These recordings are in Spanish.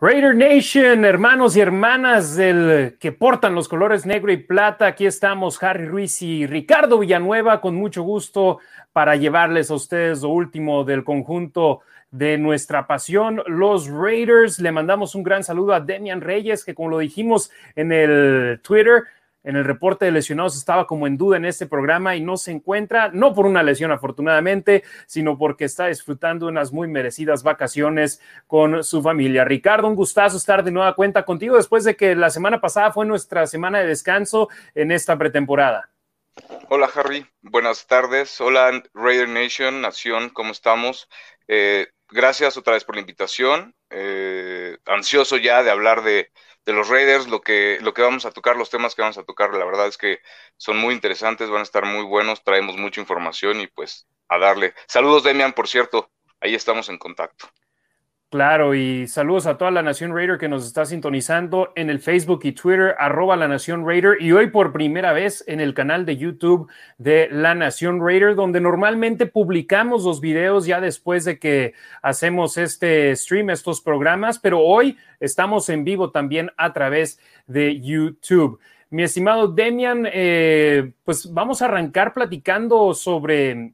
Raider Nation, hermanos y hermanas del que portan los colores negro y plata, aquí estamos Harry Ruiz y Ricardo Villanueva con mucho gusto para llevarles a ustedes lo último del conjunto de nuestra pasión, los Raiders. Le mandamos un gran saludo a Demian Reyes, que como lo dijimos en el Twitter, en el reporte de lesionados estaba como en duda en este programa y no se encuentra, no por una lesión afortunadamente, sino porque está disfrutando unas muy merecidas vacaciones con su familia. Ricardo, un gustazo estar de nueva cuenta contigo después de que la semana pasada fue nuestra semana de descanso en esta pretemporada. Hola Harry, buenas tardes. Hola Raider Nation, Nación, ¿cómo estamos? Eh, gracias otra vez por la invitación. Eh, ansioso ya de hablar de, de los Raiders, lo que, lo que vamos a tocar, los temas que vamos a tocar, la verdad es que son muy interesantes, van a estar muy buenos, traemos mucha información y pues a darle. Saludos, Demian, por cierto, ahí estamos en contacto. Claro, y saludos a toda la Nación Raider que nos está sintonizando en el Facebook y Twitter, arroba la Nación Raider, y hoy por primera vez en el canal de YouTube de la Nación Raider, donde normalmente publicamos los videos ya después de que hacemos este stream, estos programas, pero hoy estamos en vivo también a través de YouTube. Mi estimado Demian, eh, pues vamos a arrancar platicando sobre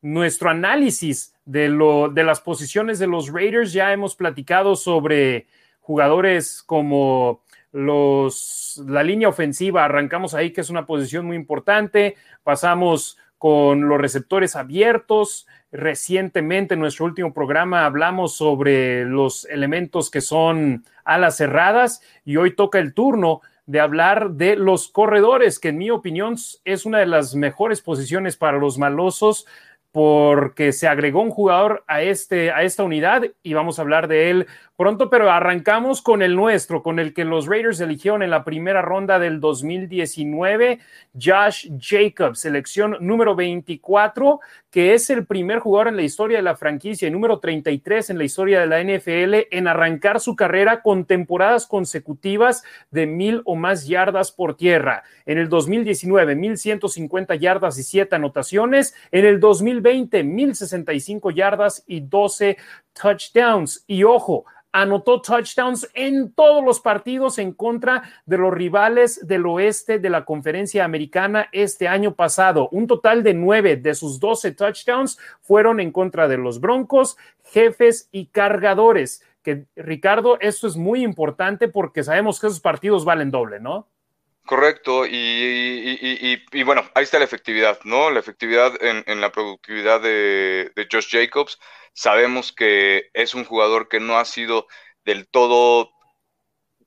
nuestro análisis de, lo, de las posiciones de los Raiders. Ya hemos platicado sobre jugadores como los, la línea ofensiva. Arrancamos ahí, que es una posición muy importante. Pasamos con los receptores abiertos. Recientemente, en nuestro último programa, hablamos sobre los elementos que son alas cerradas y hoy toca el turno de hablar de los corredores, que en mi opinión es una de las mejores posiciones para los malosos porque se agregó un jugador a, este, a esta unidad y vamos a hablar de él pronto, pero arrancamos con el nuestro, con el que los Raiders eligieron en la primera ronda del 2019, Josh Jacobs, selección número 24, que es el primer jugador en la historia de la franquicia y número 33 en la historia de la NFL en arrancar su carrera con temporadas consecutivas de mil o más yardas por tierra. En el 2019, 1150 yardas y 7 anotaciones. En el 2020, 1065 yardas y 12 touchdowns. Y ojo, anotó touchdowns en todos los partidos en contra de los rivales del oeste de la conferencia americana este año pasado. Un total de nueve de sus doce touchdowns fueron en contra de los Broncos, jefes y cargadores. Que Ricardo, esto es muy importante porque sabemos que esos partidos valen doble, ¿no? Correcto, y, bueno, ahí está la efectividad, ¿no? La efectividad en, la productividad de, Josh Jacobs. Sabemos que es un jugador que no ha sido del todo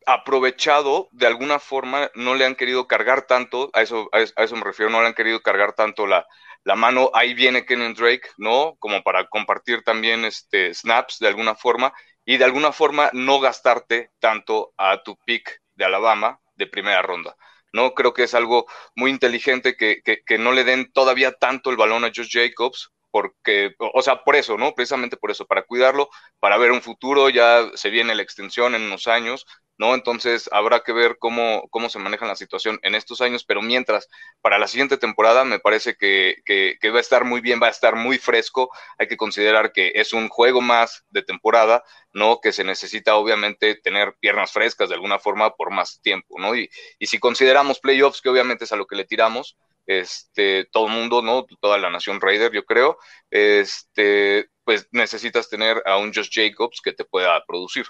aprovechado, de alguna forma, no le han querido cargar tanto, a eso, a eso me refiero, no le han querido cargar tanto la, la mano. Ahí viene Kenan Drake, ¿no? Como para compartir también este, snaps de alguna forma y de alguna forma no gastarte tanto a tu pick de Alabama de primera ronda. ¿no? Creo que es algo muy inteligente que, que, no le den todavía tanto el balón a Josh Jacobs, porque, o sea, por eso, ¿no? Precisamente por eso, para cuidarlo, para ver un futuro, ya se viene la extensión en unos años, ¿no? Entonces habrá que ver cómo, cómo se maneja la situación en estos años, pero mientras, para la siguiente temporada me parece que, que, va a estar muy bien, va a estar muy fresco, hay que considerar que es un juego más de temporada, ¿no? Que se necesita obviamente tener piernas frescas de alguna forma por más tiempo, ¿no? Y, y si consideramos playoffs, que obviamente es a lo que le tiramos, este, todo el mundo, ¿no? Toda la nación Raider, yo creo, este, pues necesitas tener a un Josh Jacobs que te pueda producir.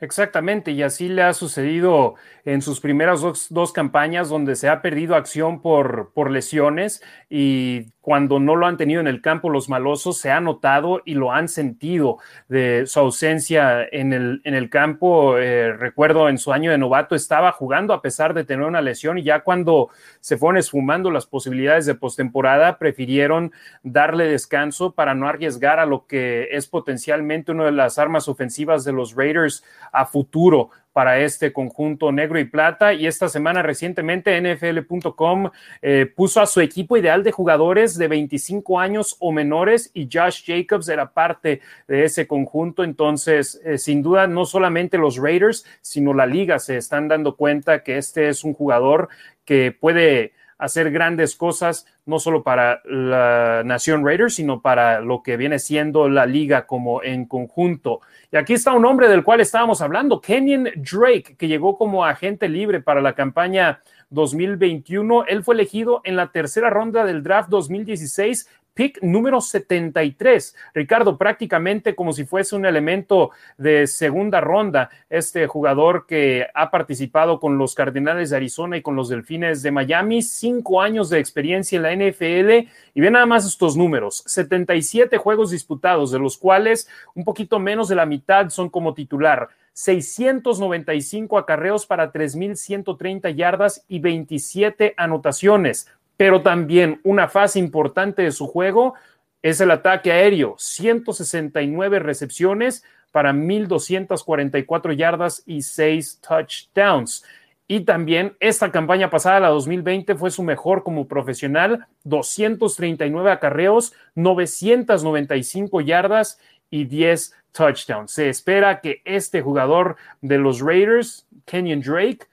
Exactamente, y así le ha sucedido en sus primeras dos, campañas donde se ha perdido acción por, por, lesiones y cuando no lo han tenido en el campo los malosos se ha notado y lo han sentido de su ausencia en el, en el campo. Eh, recuerdo en su año de novato estaba jugando a pesar de tener una lesión y ya cuando se fueron esfumando las posibilidades de postemporada prefirieron darle descanso para no arriesgar a lo que es potencialmente una de las armas ofensivas de los Raiders a futuro para este conjunto negro y plata. Y esta semana recientemente NFL.com eh, puso a su equipo ideal de jugadores de 25 años o menores y Josh Jacobs era parte de ese conjunto. Entonces, eh, sin duda, no solamente los Raiders, sino la liga se están dando cuenta que este es un jugador que puede hacer grandes cosas, no solo para la Nación Raiders, sino para lo que viene siendo la liga como en conjunto. Y aquí está un hombre del cual estábamos hablando, Kenyon Drake, que llegó como agente libre para la campaña 2021. Él fue elegido en la tercera ronda del draft 2016 pick número 73. Ricardo, prácticamente como si fuese un elemento de segunda ronda, este jugador que ha participado con los Cardenales de Arizona y con los Delfines de Miami, cinco años de experiencia en la NFL y ve nada más estos números, 77 juegos disputados, de los cuales un poquito menos de la mitad son como titular. 695 acarreos para 3.130 yardas y 27 anotaciones pero también una fase importante de su juego es el ataque aéreo, 169 recepciones para 1.244 yardas y 6 touchdowns. Y también esta campaña pasada, la 2020, fue su mejor como profesional, 239 acarreos, 995 yardas y 10 touchdowns. Se espera que este jugador de los Raiders, Kenyon Drake,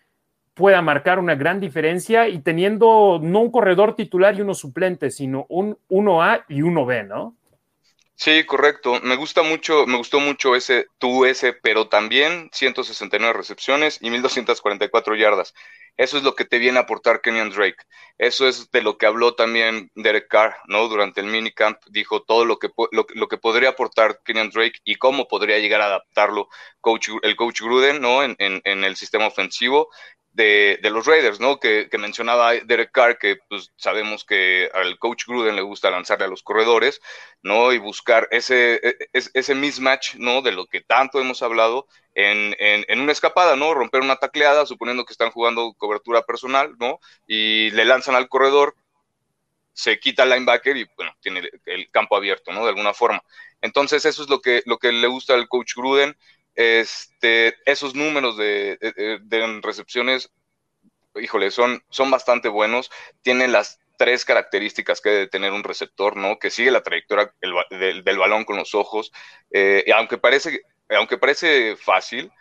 pueda marcar una gran diferencia y teniendo no un corredor titular y uno suplente, sino un 1A y 1B, ¿no? Sí, correcto. Me gusta mucho, me gustó mucho ese tú ese, pero también 169 recepciones y 1244 yardas. Eso es lo que te viene a aportar Kenyan Drake. Eso es de lo que habló también Derek Carr, ¿no? Durante el minicamp dijo todo lo que, lo, que podría aportar Kenyan Drake y cómo podría llegar a adaptarlo coach, el coach Gruden, ¿no? En, en, en el sistema ofensivo de, los Raiders, ¿no? Que, mencionaba Derek Carr, que pues sabemos que al coach Gruden le gusta lanzarle a los corredores, ¿no? Y buscar ese, e, ese mismatch, ¿no? De lo que tanto hemos hablado en, en, una escapada, ¿no? Romper una tacleada, suponiendo que están jugando cobertura personal, ¿no? Y le lanzan al corredor, se quita el linebacker y, bueno, tiene el campo abierto, ¿no? De alguna forma. Entonces, eso es lo que, lo que le gusta al coach Gruden. Este, esos números de, recepciones, híjole, son, son bastante buenos. Tienen las tres características que debe tener un receptor, ¿no? Que sigue la trayectoria del, balón con los ojos. Eh, y aunque parece, aunque parece fácil,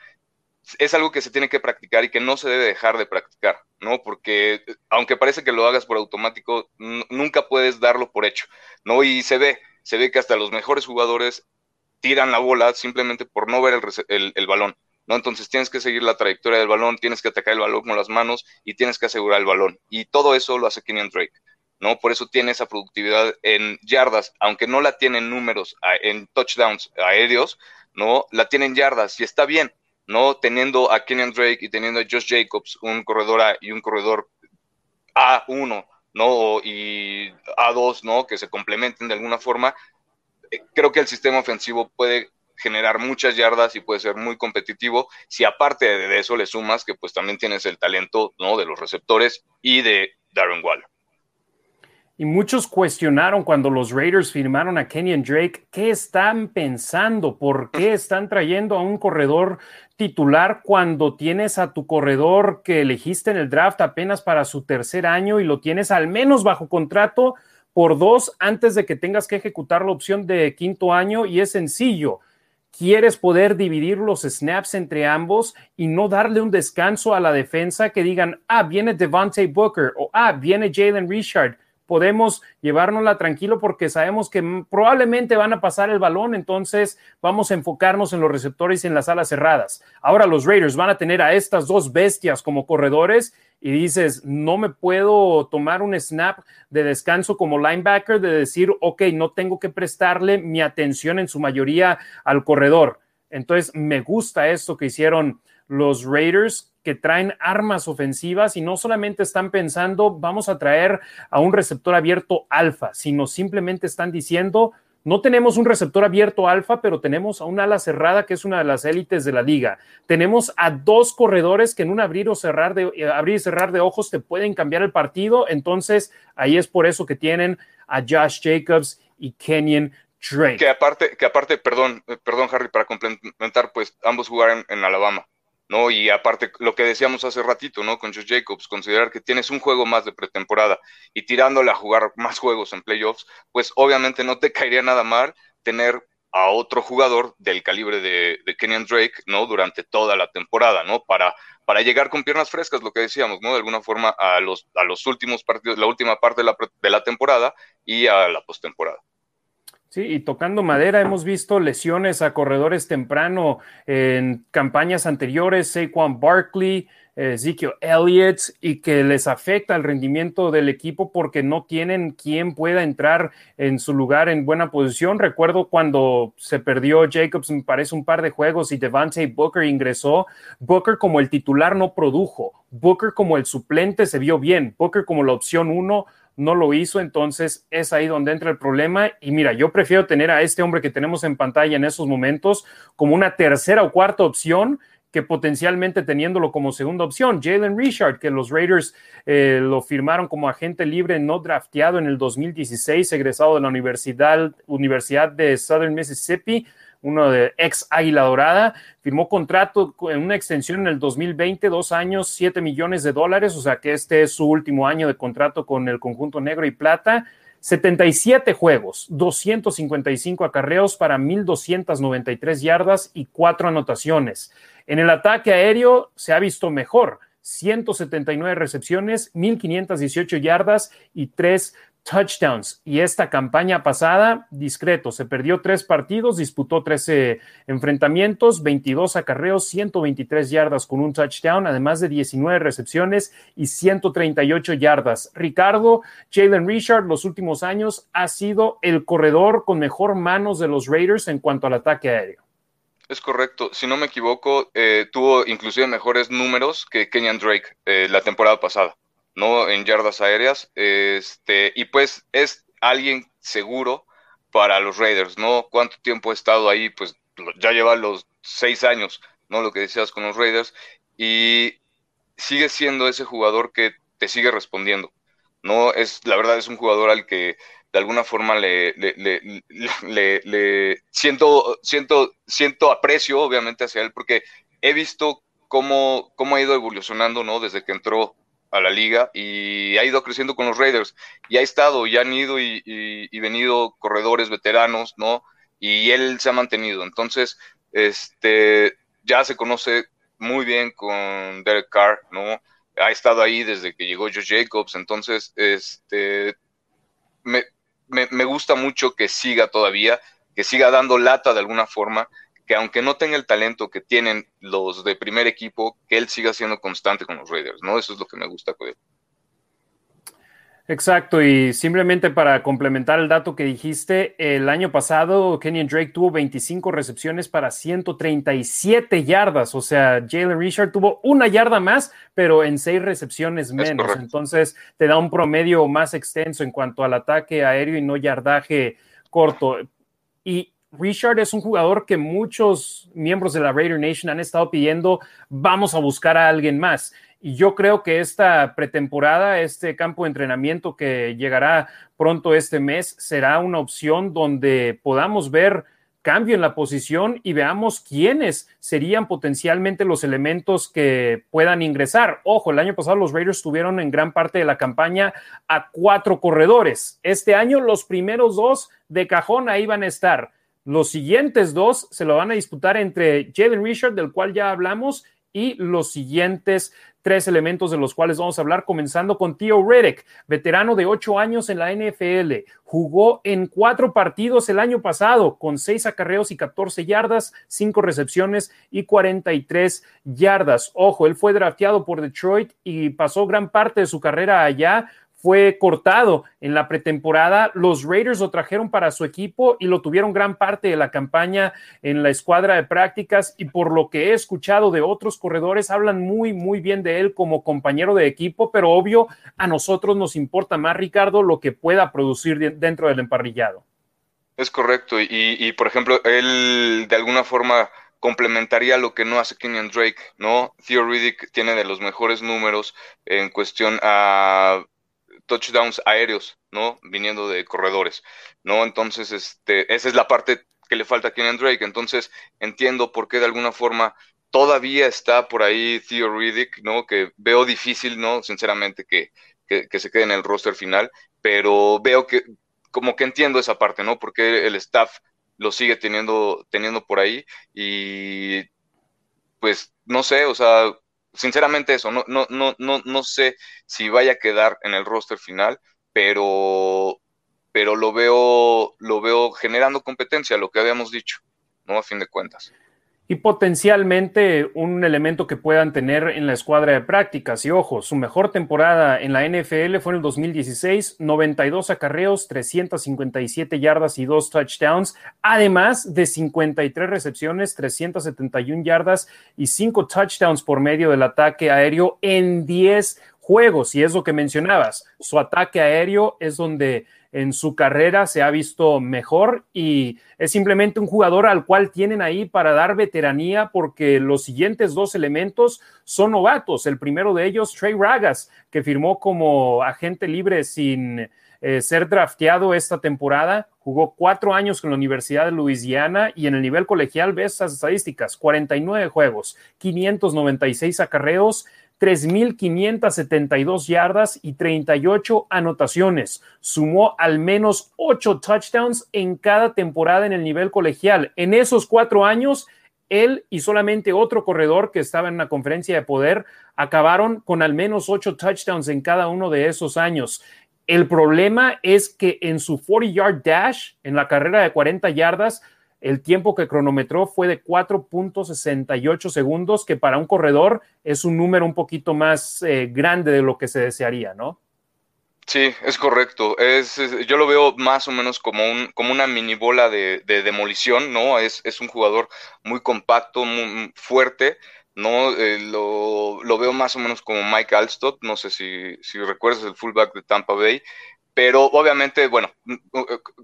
es algo que se tiene que practicar y que no se debe dejar de practicar, ¿no? Porque aunque parece que lo hagas por automático, nunca puedes darlo por hecho, ¿no? Y se ve, se ve que hasta los mejores jugadores tiran la bola simplemente por no ver el, balón. ¿no? Entonces tienes que seguir la trayectoria del balón, tienes que atacar el balón con las manos y tienes que asegurar el balón. Y todo eso lo hace Kenyon Drake, ¿no? Por eso tiene esa productividad en yardas, aunque no la tiene en números, en touchdowns aéreos, ¿no? La tiene en yardas y está bien, ¿no? Teniendo a Kenyon Drake y teniendo a Josh Jacobs, un corredor A y un corredor A1, ¿no? Y A2, ¿no? Que se complementen de alguna forma, creo que el sistema ofensivo puede generar muchas yardas y puede ser muy competitivo si aparte de eso le sumas que pues también tienes el talento ¿no? de los receptores y de Darren Waller. Y muchos cuestionaron cuando los Raiders firmaron a Kenyon Drake, ¿qué están pensando? ¿Por qué están trayendo a un corredor titular cuando tienes a tu corredor que elegiste en el draft apenas para su tercer año y lo tienes al menos bajo contrato por dos antes de que tengas que ejecutar la opción de quinto año y es sencillo. Quieres poder dividir los snaps entre ambos y no darle un descanso a la defensa que digan, ah, viene Devontae Booker o ah, viene Jalen Richard podemos llevárnosla tranquilo porque sabemos que probablemente van a pasar el balón, entonces vamos a enfocarnos en los receptores y en las alas cerradas. Ahora los Raiders van a tener a estas dos bestias como corredores y dices, no me puedo tomar un snap de descanso como linebacker de decir, ok, no tengo que prestarle mi atención en su mayoría al corredor. Entonces, me gusta esto que hicieron los Raiders que traen armas ofensivas y no solamente están pensando vamos a traer a un receptor abierto alfa, sino simplemente están diciendo no tenemos un receptor abierto alfa, pero tenemos a un ala cerrada que es una de las élites de la liga. Tenemos a dos corredores que en un abrir o cerrar de eh, abrir y cerrar de ojos te pueden cambiar el partido. Entonces, ahí es por eso que tienen a Josh Jacobs y Kenyon Drake. Que aparte, que aparte, perdón, eh, perdón, Harry, para complementar, pues ambos jugaron en Alabama. ¿No? Y aparte, lo que decíamos hace ratito, ¿no? Con Josh Jacobs, considerar que tienes un juego más de pretemporada y tirándole a jugar más juegos en playoffs, pues obviamente no te caería nada mal tener a otro jugador del calibre de, de Kenyan Drake, ¿no? Durante toda la temporada, ¿no? Para, para llegar con piernas frescas, lo que decíamos, ¿no? De alguna forma a los, a los últimos partidos, la última parte de la, de la temporada y a la postemporada. Sí, y tocando madera, hemos visto lesiones a corredores temprano en campañas anteriores, Saquon Barkley, Ezekiel Elliott, y que les afecta el rendimiento del equipo porque no tienen quien pueda entrar en su lugar en buena posición. Recuerdo cuando se perdió Jacobs, me parece un par de juegos, y Devante Booker ingresó. Booker como el titular no produjo. Booker como el suplente se vio bien. Booker como la opción uno no lo hizo, entonces es ahí donde entra el problema. Y mira, yo prefiero tener a este hombre que tenemos en pantalla en esos momentos como una tercera o cuarta opción que potencialmente teniéndolo como segunda opción. Jalen Richard, que los Raiders eh, lo firmaron como agente libre no drafteado en el 2016, egresado de la Universidad, Universidad de Southern Mississippi uno de ex Águila Dorada, firmó contrato en una extensión en el 2020, dos años, siete millones de dólares, o sea que este es su último año de contrato con el conjunto negro y plata. 77 juegos, 255 acarreos para 1.293 yardas y cuatro anotaciones. En el ataque aéreo se ha visto mejor, 179 recepciones, 1.518 yardas y tres touchdowns. Y esta campaña pasada, discreto, se perdió tres partidos, disputó 13 enfrentamientos, 22 acarreos, 123 yardas con un touchdown, además de 19 recepciones y 138 yardas. Ricardo, Jalen Richard, los últimos años ha sido el corredor con mejor manos de los Raiders en cuanto al ataque aéreo. Es correcto. Si no me equivoco, eh, tuvo inclusive mejores números que Kenyan Drake eh, la temporada pasada. ¿No? En yardas aéreas. Este, y pues es alguien seguro para los Raiders, ¿no? ¿Cuánto tiempo ha estado ahí? Pues ya lleva los seis años, ¿no? Lo que decías con los Raiders. Y sigue siendo ese jugador que te sigue respondiendo, ¿no? Es, la verdad es un jugador al que de alguna forma le, le, le, le siento, siento, siento aprecio, obviamente, hacia él, porque he visto cómo, cómo ha ido evolucionando, ¿no? Desde que entró a la liga y ha ido creciendo con los Raiders y ha estado y han ido y, venido corredores veteranos, ¿no? Y él se ha mantenido. Entonces, este, ya se conoce muy bien con Derek Carr, ¿no? Ha estado ahí desde que llegó Josh Jacobs, entonces, este, me, me gusta mucho que siga todavía, que siga dando lata de alguna forma que aunque no tenga el talento que tienen los de primer equipo, que él siga siendo constante con los Raiders, ¿no? Eso es lo que me gusta con él. Exacto, y simplemente para complementar el dato que dijiste, el año pasado Kenyon Drake tuvo 25 recepciones para 137 yardas, o sea, Jalen Richard tuvo una yarda más, pero en seis recepciones menos, entonces te da un promedio más extenso en cuanto al ataque aéreo y no yardaje corto. Y Richard es un jugador que muchos miembros de la Raider Nation han estado pidiendo, vamos a buscar a alguien más. Y yo creo que esta pretemporada, este campo de entrenamiento que llegará pronto este mes, será una opción donde podamos ver cambio en la posición y veamos quiénes serían potencialmente los elementos que puedan ingresar. Ojo, el año pasado los Raiders tuvieron en gran parte de la campaña a cuatro corredores. Este año los primeros dos de cajón ahí van a estar. Los siguientes dos se lo van a disputar entre Jalen Richard, del cual ya hablamos, y los siguientes tres elementos de los cuales vamos a hablar, comenzando con Theo Reddick, veterano de ocho años en la NFL. Jugó en cuatro partidos el año pasado, con seis acarreos y 14 yardas, cinco recepciones y 43 yardas. Ojo, él fue drafteado por Detroit y pasó gran parte de su carrera allá fue cortado en la pretemporada. Los Raiders lo trajeron para su equipo y lo tuvieron gran parte de la campaña en la escuadra de prácticas y por lo que he escuchado de otros corredores, hablan muy, muy bien de él como compañero de equipo, pero obvio, a nosotros nos importa más, Ricardo, lo que pueda producir dentro del emparrillado. Es correcto y, por ejemplo, él de alguna forma complementaría lo que no hace Kenyon Drake, ¿no? Theo Riddick tiene de los mejores números en cuestión a touchdowns aéreos, ¿no? Viniendo de corredores, ¿no? Entonces, este, esa es la parte que le falta a Kenyan Drake. Entonces, entiendo por qué de alguna forma todavía está por ahí Theo Riddick, ¿no? Que veo difícil, ¿no? Sinceramente, que, que, se quede en el roster final, pero veo que como que entiendo esa parte, ¿no? Porque el staff lo sigue teniendo, teniendo por ahí y pues no sé, o sea, sinceramente eso, no, no, no, no, no sé si vaya a quedar en el roster final, pero, pero lo veo, lo veo generando competencia, lo que habíamos dicho, ¿no? A fin de cuentas y potencialmente un elemento que puedan tener en la escuadra de prácticas. Y ojo, su mejor temporada en la NFL fue en el 2016, 92 acarreos, 357 yardas y 2 touchdowns, además de 53 recepciones, 371 yardas y 5 touchdowns por medio del ataque aéreo en 10 juegos. Y es lo que mencionabas, su ataque aéreo es donde en su carrera se ha visto mejor y es simplemente un jugador al cual tienen ahí para dar veteranía porque los siguientes dos elementos son novatos. El primero de ellos, Trey Ragas, que firmó como agente libre sin eh, ser drafteado esta temporada. Jugó cuatro años con la Universidad de Luisiana y en el nivel colegial ves esas estadísticas, 49 juegos, 596 acarreos, 3.572 yardas y 38 anotaciones. Sumó al menos 8 touchdowns en cada temporada en el nivel colegial. En esos cuatro años, él y solamente otro corredor que estaba en una conferencia de poder acabaron con al menos 8 touchdowns en cada uno de esos años. El problema es que en su 40-yard dash, en la carrera de 40 yardas, el tiempo que cronometró fue de 4.68 segundos, que para un corredor es un número un poquito más eh, grande de lo que se desearía, ¿no? Sí, es correcto. Yo lo veo más o menos como, un, como una mini bola de, demolición, ¿no? Es, un jugador muy compacto, muy fuerte, ¿no? Eh, lo, lo, veo más o menos como Mike Alstott, no sé si, si recuerdas el fullback de Tampa Bay, pero obviamente, bueno,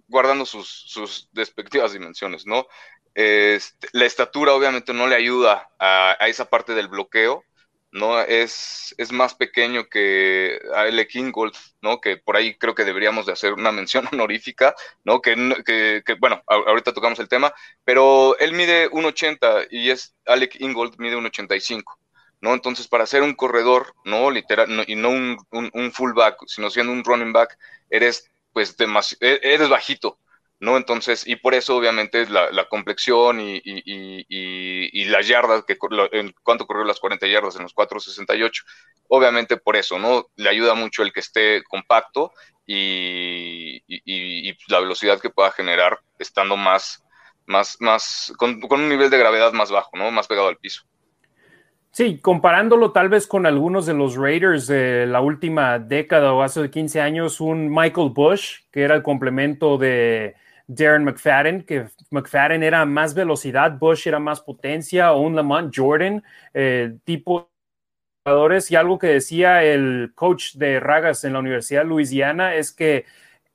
guardando sus, sus despectivas dimensiones, ¿no? Este, la estatura obviamente no le ayuda a, esa parte del bloqueo, ¿no? Es, es más pequeño que L. Kingold, ¿no? Que por ahí creo que deberíamos de hacer una mención honorífica, ¿no? Que, que, bueno, ahorita tocamos el tema, pero él mide 1.80 y es Alec Ingold mide 1.85. ¿no? Entonces, para ser un corredor, ¿no? Literal, y no un, un, fullback, sino siendo un running back, eres, pues, e, eres bajito, ¿no? Entonces, y por eso, obviamente, la, la complexión y, y, y, las yardas, que en cuánto corrió las 40 yardas en los 4.68, obviamente por eso, ¿no? Le ayuda mucho el que esté compacto y, la velocidad que pueda generar estando más, más, más, con, con un nivel de gravedad más bajo, ¿no? Más pegado al piso. Sí, comparándolo tal vez con algunos de los Raiders de la última década o hace 15 años, un Michael Bush, que era el complemento de Darren McFadden, que McFadden era más velocidad, Bush era más potencia, o un Lamont Jordan, eh, tipo jugadores. Y algo que decía el coach de Ragas en la Universidad de Luisiana es que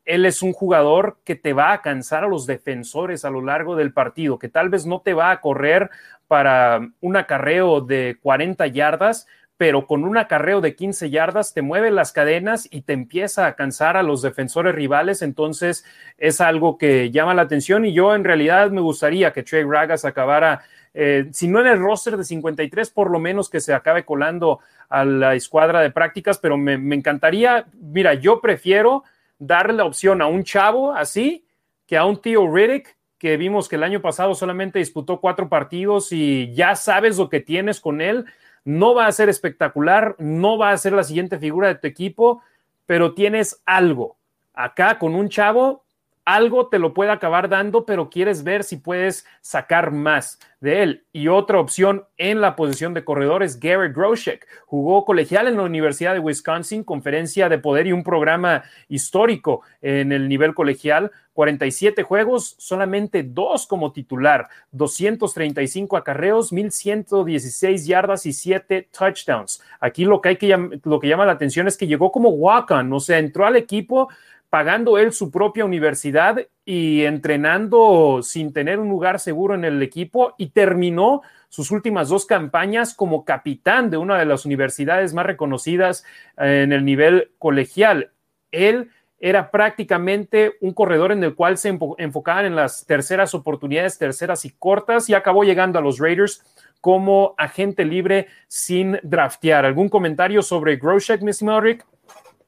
él es un jugador que te va a cansar a los defensores a lo largo del partido, que tal vez no te va a correr para un acarreo de 40 yardas, pero con un acarreo de 15 yardas te mueve las cadenas y te empieza a cansar a los defensores rivales, entonces es algo que llama la atención y yo en realidad me gustaría que Trey Ragas acabara, eh, si no en el roster de 53, por lo menos que se acabe colando a la escuadra de prácticas, pero me, me encantaría, mira, yo prefiero darle la opción a un chavo así que a un tío Riddick que vimos que el año pasado solamente disputó cuatro partidos y ya sabes lo que tienes con él. No va a ser espectacular, no va a ser la siguiente figura de tu equipo, pero tienes algo. Acá con un chavo algo te lo puede acabar dando, pero quieres ver si puedes sacar más de él. Y otra opción en la posición de corredor es Garrett Groshek. Jugó colegial en la Universidad de Wisconsin, conferencia de poder y un programa histórico en el nivel colegial. 47 juegos, solamente dos como titular, 235 acarreos, 1116 yardas y 7 touchdowns. Aquí lo que hay que lo que llama la atención es que llegó como walk-on, o sea, entró al equipo pagando él su propia universidad y entrenando sin tener un lugar seguro en el equipo y terminó sus últimas dos campañas como capitán de una de las universidades más reconocidas en el nivel colegial. Él era prácticamente un corredor en el cual se enfocaban en las terceras oportunidades, terceras y cortas, y acabó llegando a los Raiders como agente libre sin draftear. ¿Algún comentario sobre Groshek, mi estimado Rick?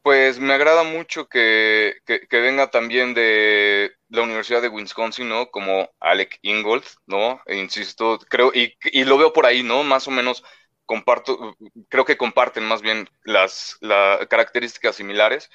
Pues me agrada mucho que, venga también de la Universidad de Wisconsin, ¿no? Como Alec Ingold, ¿no? E insisto, creo, y, y, lo veo por ahí, ¿no? Más o menos comparto, creo que comparten más bien las, las características similares.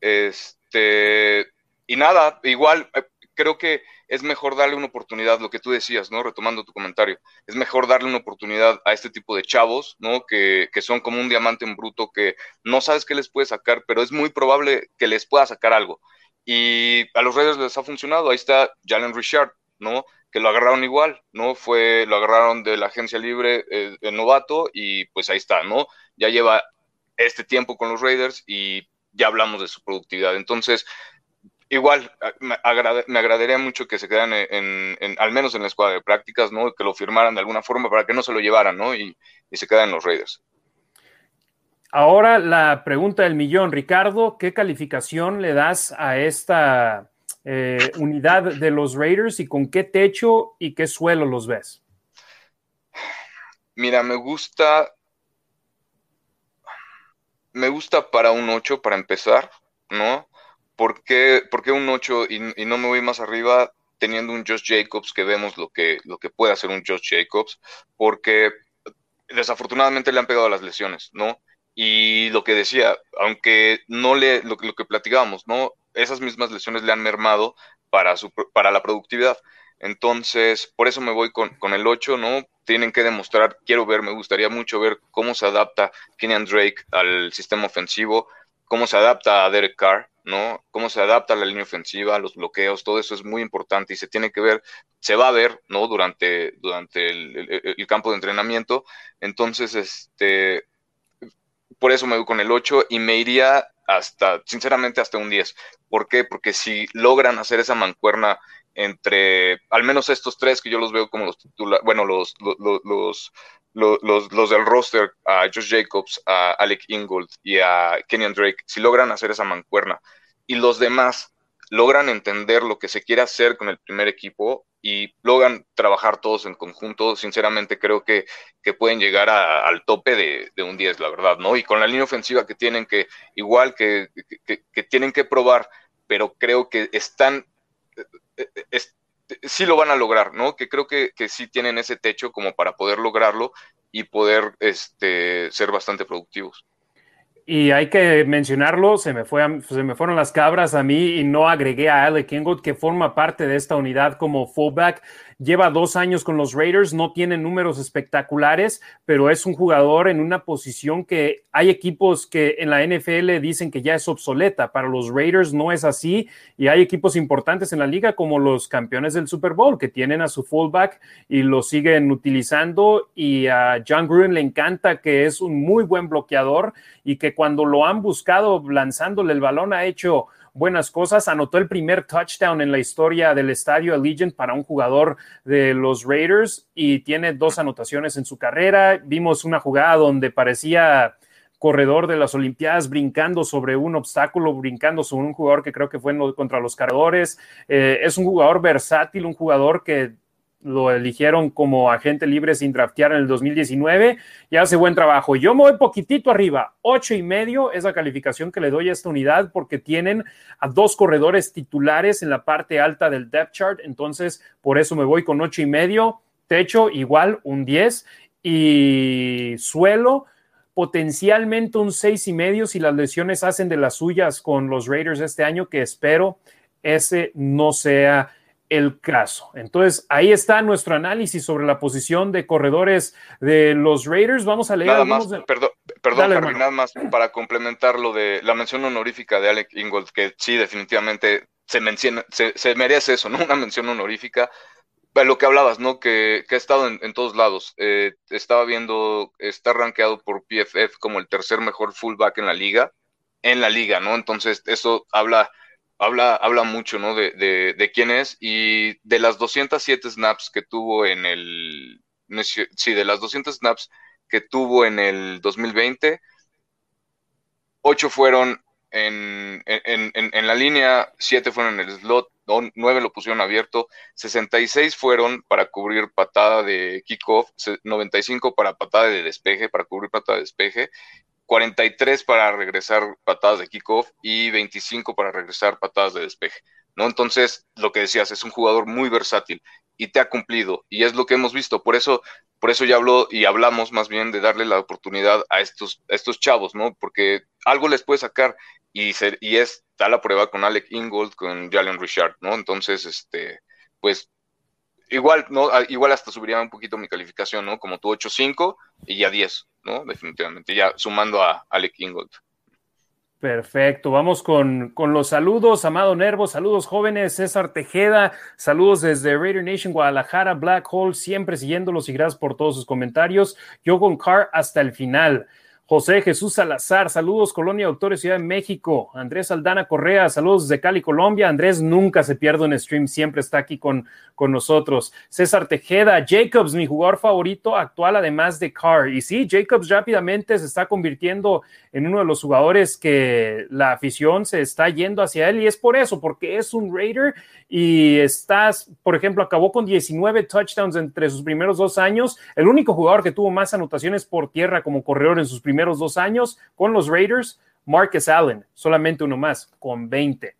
Este, y nada, igual, eh, creo que es mejor darle una oportunidad, lo que tú decías, ¿no? Retomando tu comentario, es mejor darle una oportunidad a este tipo de chavos, ¿no? Que, son como un diamante en bruto que no sabes qué les puede sacar, pero es muy probable que les pueda sacar algo. Y a los Raiders les ha funcionado, ahí está Jalen Richard, ¿no? Que lo agarraron igual, ¿no? Fue, lo agarraron de la agencia libre eh, de novato y pues ahí está, ¿no? Ya lleva este tiempo con los Raiders y ya hablamos de su productividad. Entonces, igual me, agradaría mucho que se quedan en, al menos en la escuadra de prácticas, ¿no? Que lo firmaran de alguna forma para que no se lo llevaran, ¿no? Y, se quedan los Raiders. Ahora la pregunta del millón, Ricardo, ¿qué calificación le das a esta eh, unidad de los Raiders y con qué techo y qué suelo los ves? Mira, me gusta, me gusta para un 8 para empezar, ¿no? ¿Por qué, un 8 y, no me voy más arriba teniendo un Josh Jacobs que vemos lo que, lo que puede hacer un Josh Jacobs? Porque desafortunadamente le han pegado las lesiones, ¿no? Y lo que decía, aunque no le, lo, que platicábamos, ¿no? Esas mismas lesiones le han mermado para, su, para la productividad. Entonces, por eso me voy con, con, el 8, ¿no? Tienen que demostrar, quiero ver, me gustaría mucho ver cómo se adapta Kenyan Drake al sistema ofensivo, cómo se adapta a Derek Carr, ¿no? Cómo se adapta la línea ofensiva, los bloqueos, todo eso es muy importante y se tiene que ver, se va a ver, ¿no? Durante, durante el, campo de entrenamiento. Entonces, este, por eso me voy con el 8 y me iría hasta, sinceramente, hasta un 10. ¿Por qué? Porque si logran hacer esa mancuerna entre, al menos estos tres que yo los veo como los titulares, bueno, los, los los, los, del roster, a Josh Jacobs, a Alec Ingold y a Kenyon Drake, si logran hacer esa mancuerna y los demás logran entender lo que se quiere hacer con el primer equipo y logran trabajar todos en conjunto, sinceramente creo que, que pueden llegar al tope de, un 10, la verdad, ¿no? Y con la línea ofensiva que tienen que, igual que, que, tienen que probar, pero creo que están, eh, eh, sí lo van a lograr, ¿no? Que creo que, que sí tienen ese techo como para poder lograrlo y poder este, ser bastante productivos. Y hay que mencionarlo, se me, fue se me fueron las cabras a mí y no agregué a Alec Ingold, que forma parte de esta unidad como fullback lleva dos años con los Raiders, no tiene números espectaculares, pero es un jugador en una posición que hay equipos que en la NFL dicen que ya es obsoleta. Para los Raiders no es así y hay equipos importantes en la liga como los campeones del Super Bowl que tienen a su fullback y lo siguen utilizando y a John Gruden le encanta que es un muy buen bloqueador y que cuando lo han buscado lanzándole el balón ha hecho buenas cosas. Anotó el primer touchdown en la historia del estadio Allegiant para un jugador de los Raiders y tiene dos anotaciones en su carrera. Vimos una jugada donde parecía corredor de las Olimpiadas brincando sobre un obstáculo, brincando sobre un jugador que creo que fue contra los cargadores. Eh, es un jugador versátil, un jugador que lo eligieron como agente libre sin draftear en el 2019 y hace buen trabajo. Yo me voy poquitito arriba, ocho y medio es la calificación que le doy a esta unidad porque tienen a dos corredores titulares en la parte alta del depth chart, entonces por eso me voy con ocho y medio, techo igual un 10 y suelo potencialmente un seis y medio si las lesiones hacen de las suyas con los Raiders este año, que espero ese no sea el caso. Entonces, ahí está nuestro análisis sobre la posición de corredores de los Raiders. Vamos a leer. Nada más, perdón, perdón nada más para complementar lo de la mención honorífica de Alec Ingold, que sí, definitivamente se, menciona, se, merece eso, ¿no? Una mención honorífica. Lo que hablabas, ¿no? Que, ha estado en, todos lados. Eh, estaba viendo, está rankeado por PFF como el tercer mejor fullback en la liga, en la liga, ¿no? Entonces, eso habla habla, habla mucho, ¿no? De, de, quién es y de las 207 snaps que tuvo en el, sí, de las 200 snaps que tuvo en el 2020, 8 fueron en, en, en, la línea, 7 fueron en el slot, 9 lo pusieron abierto, 66 fueron para cubrir patada de kickoff, 95 para patada de despeje, para cubrir patada de despeje, 43 para regresar patadas de kickoff y 25 para regresar patadas de despeje. ¿no? Entonces, lo que decías, es un jugador muy versátil y te ha cumplido y es lo que hemos visto. Por eso, por eso ya habló y hablamos más bien de darle la oportunidad a estos, estos chavos, ¿no? Porque algo les puede sacar y, ser, y es da la prueba con Alec Ingold, con Jalen Richard, ¿no? Entonces, este, pues igual, ¿no? Igual hasta subiría un poquito mi calificación, ¿no? Como tu 8-5 y ya 10, ¿no? Definitivamente, ya sumando a Alec Ingold. Perfecto, vamos con, con, los saludos. Amado Nervo, saludos jóvenes. César Tejeda, saludos desde Raider Nation Guadalajara, Black Hole, siempre siguiéndolos y gracias por todos sus comentarios. Yo con Car hasta el final. José Jesús Salazar, saludos Colonia Doctores Ciudad de México. Andrés Aldana Correa, saludos desde Cali, Colombia. Andrés nunca se pierde en stream, siempre está aquí con, con nosotros. César Tejeda, Jacobs, mi jugador favorito actual, además de Carr. Y sí, Jacobs rápidamente se está convirtiendo en uno de los jugadores que la afición se está yendo hacia él y es por eso, porque es un Raider y estás, por ejemplo, acabó con 19 touchdowns entre sus primeros dos años. El único jugador que tuvo más anotaciones por tierra como corredor en sus primeros dos años con los Raiders, Marcus Allen, solamente uno más, con 20.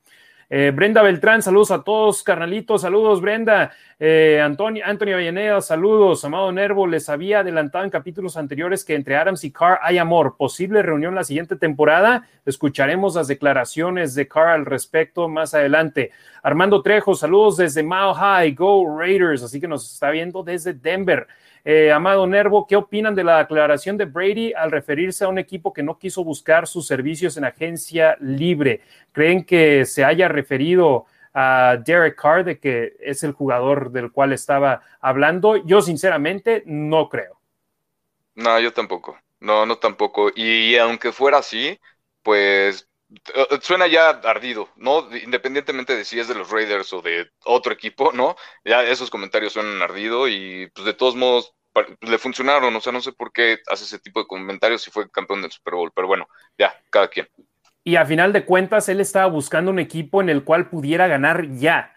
Eh, Brenda Beltrán, saludos a todos, carnalitos, saludos Brenda, eh, Antonio, Antonio Avellaneda, saludos, Amado Nervo, les había adelantado en capítulos anteriores que entre Adams y Carr hay amor, posible reunión la siguiente temporada, escucharemos las declaraciones de Carr al respecto más adelante. Armando Trejo, saludos desde Mile High, Go Raiders, así que nos está viendo desde Denver. Eh, Amado Nervo, ¿qué opinan de la declaración de Brady al referirse a un equipo que no quiso buscar sus servicios en agencia libre? ¿Creen que se haya referido a Derek Carr de que es el jugador del cual estaba hablando? Yo sinceramente no creo. No, yo tampoco. No, no tampoco. Y aunque fuera así, pues suena ya ardido, ¿no? Independientemente de si es de los Raiders o de otro equipo, ¿no? Ya esos comentarios suenan ardido y pues de todos modos le funcionaron, o sea, no sé por qué hace ese tipo de comentarios si fue campeón del Super Bowl, pero bueno, ya, cada quien. Y a final de cuentas, él estaba buscando un equipo en el cual pudiera ganar ya.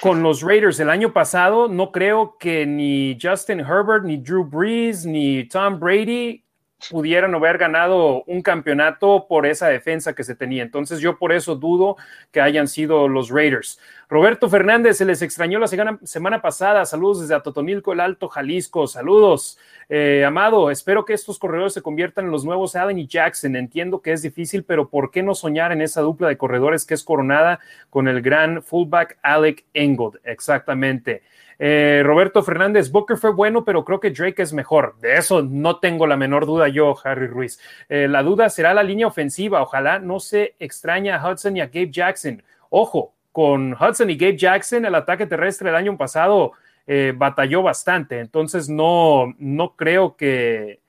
Con los Raiders el año pasado, no creo que ni Justin Herbert, ni Drew Brees, ni Tom Brady pudieran haber ganado un campeonato por esa defensa que se tenía. Entonces yo por eso dudo que hayan sido los Raiders. Roberto Fernández, se les extrañó la semana, pasada. Saludos desde Atotonilco, el Alto Jalisco. Saludos, eh, Amado. Espero que estos corredores se conviertan en los nuevos Allen y Jackson. Entiendo que es difícil, pero ¿por qué no soñar en esa dupla de corredores que es coronada con el gran fullback Alec Engold? Exactamente. Eh, Roberto Fernández, Booker fue bueno, pero creo que Drake es mejor. De eso no tengo la menor duda yo, Harry Ruiz. Eh, la duda será la línea ofensiva. Ojalá no se extraña a Hudson y a Gabe Jackson. Ojo, con Hudson y Gabe Jackson, el ataque terrestre el año pasado eh, batalló bastante. Entonces no, no creo que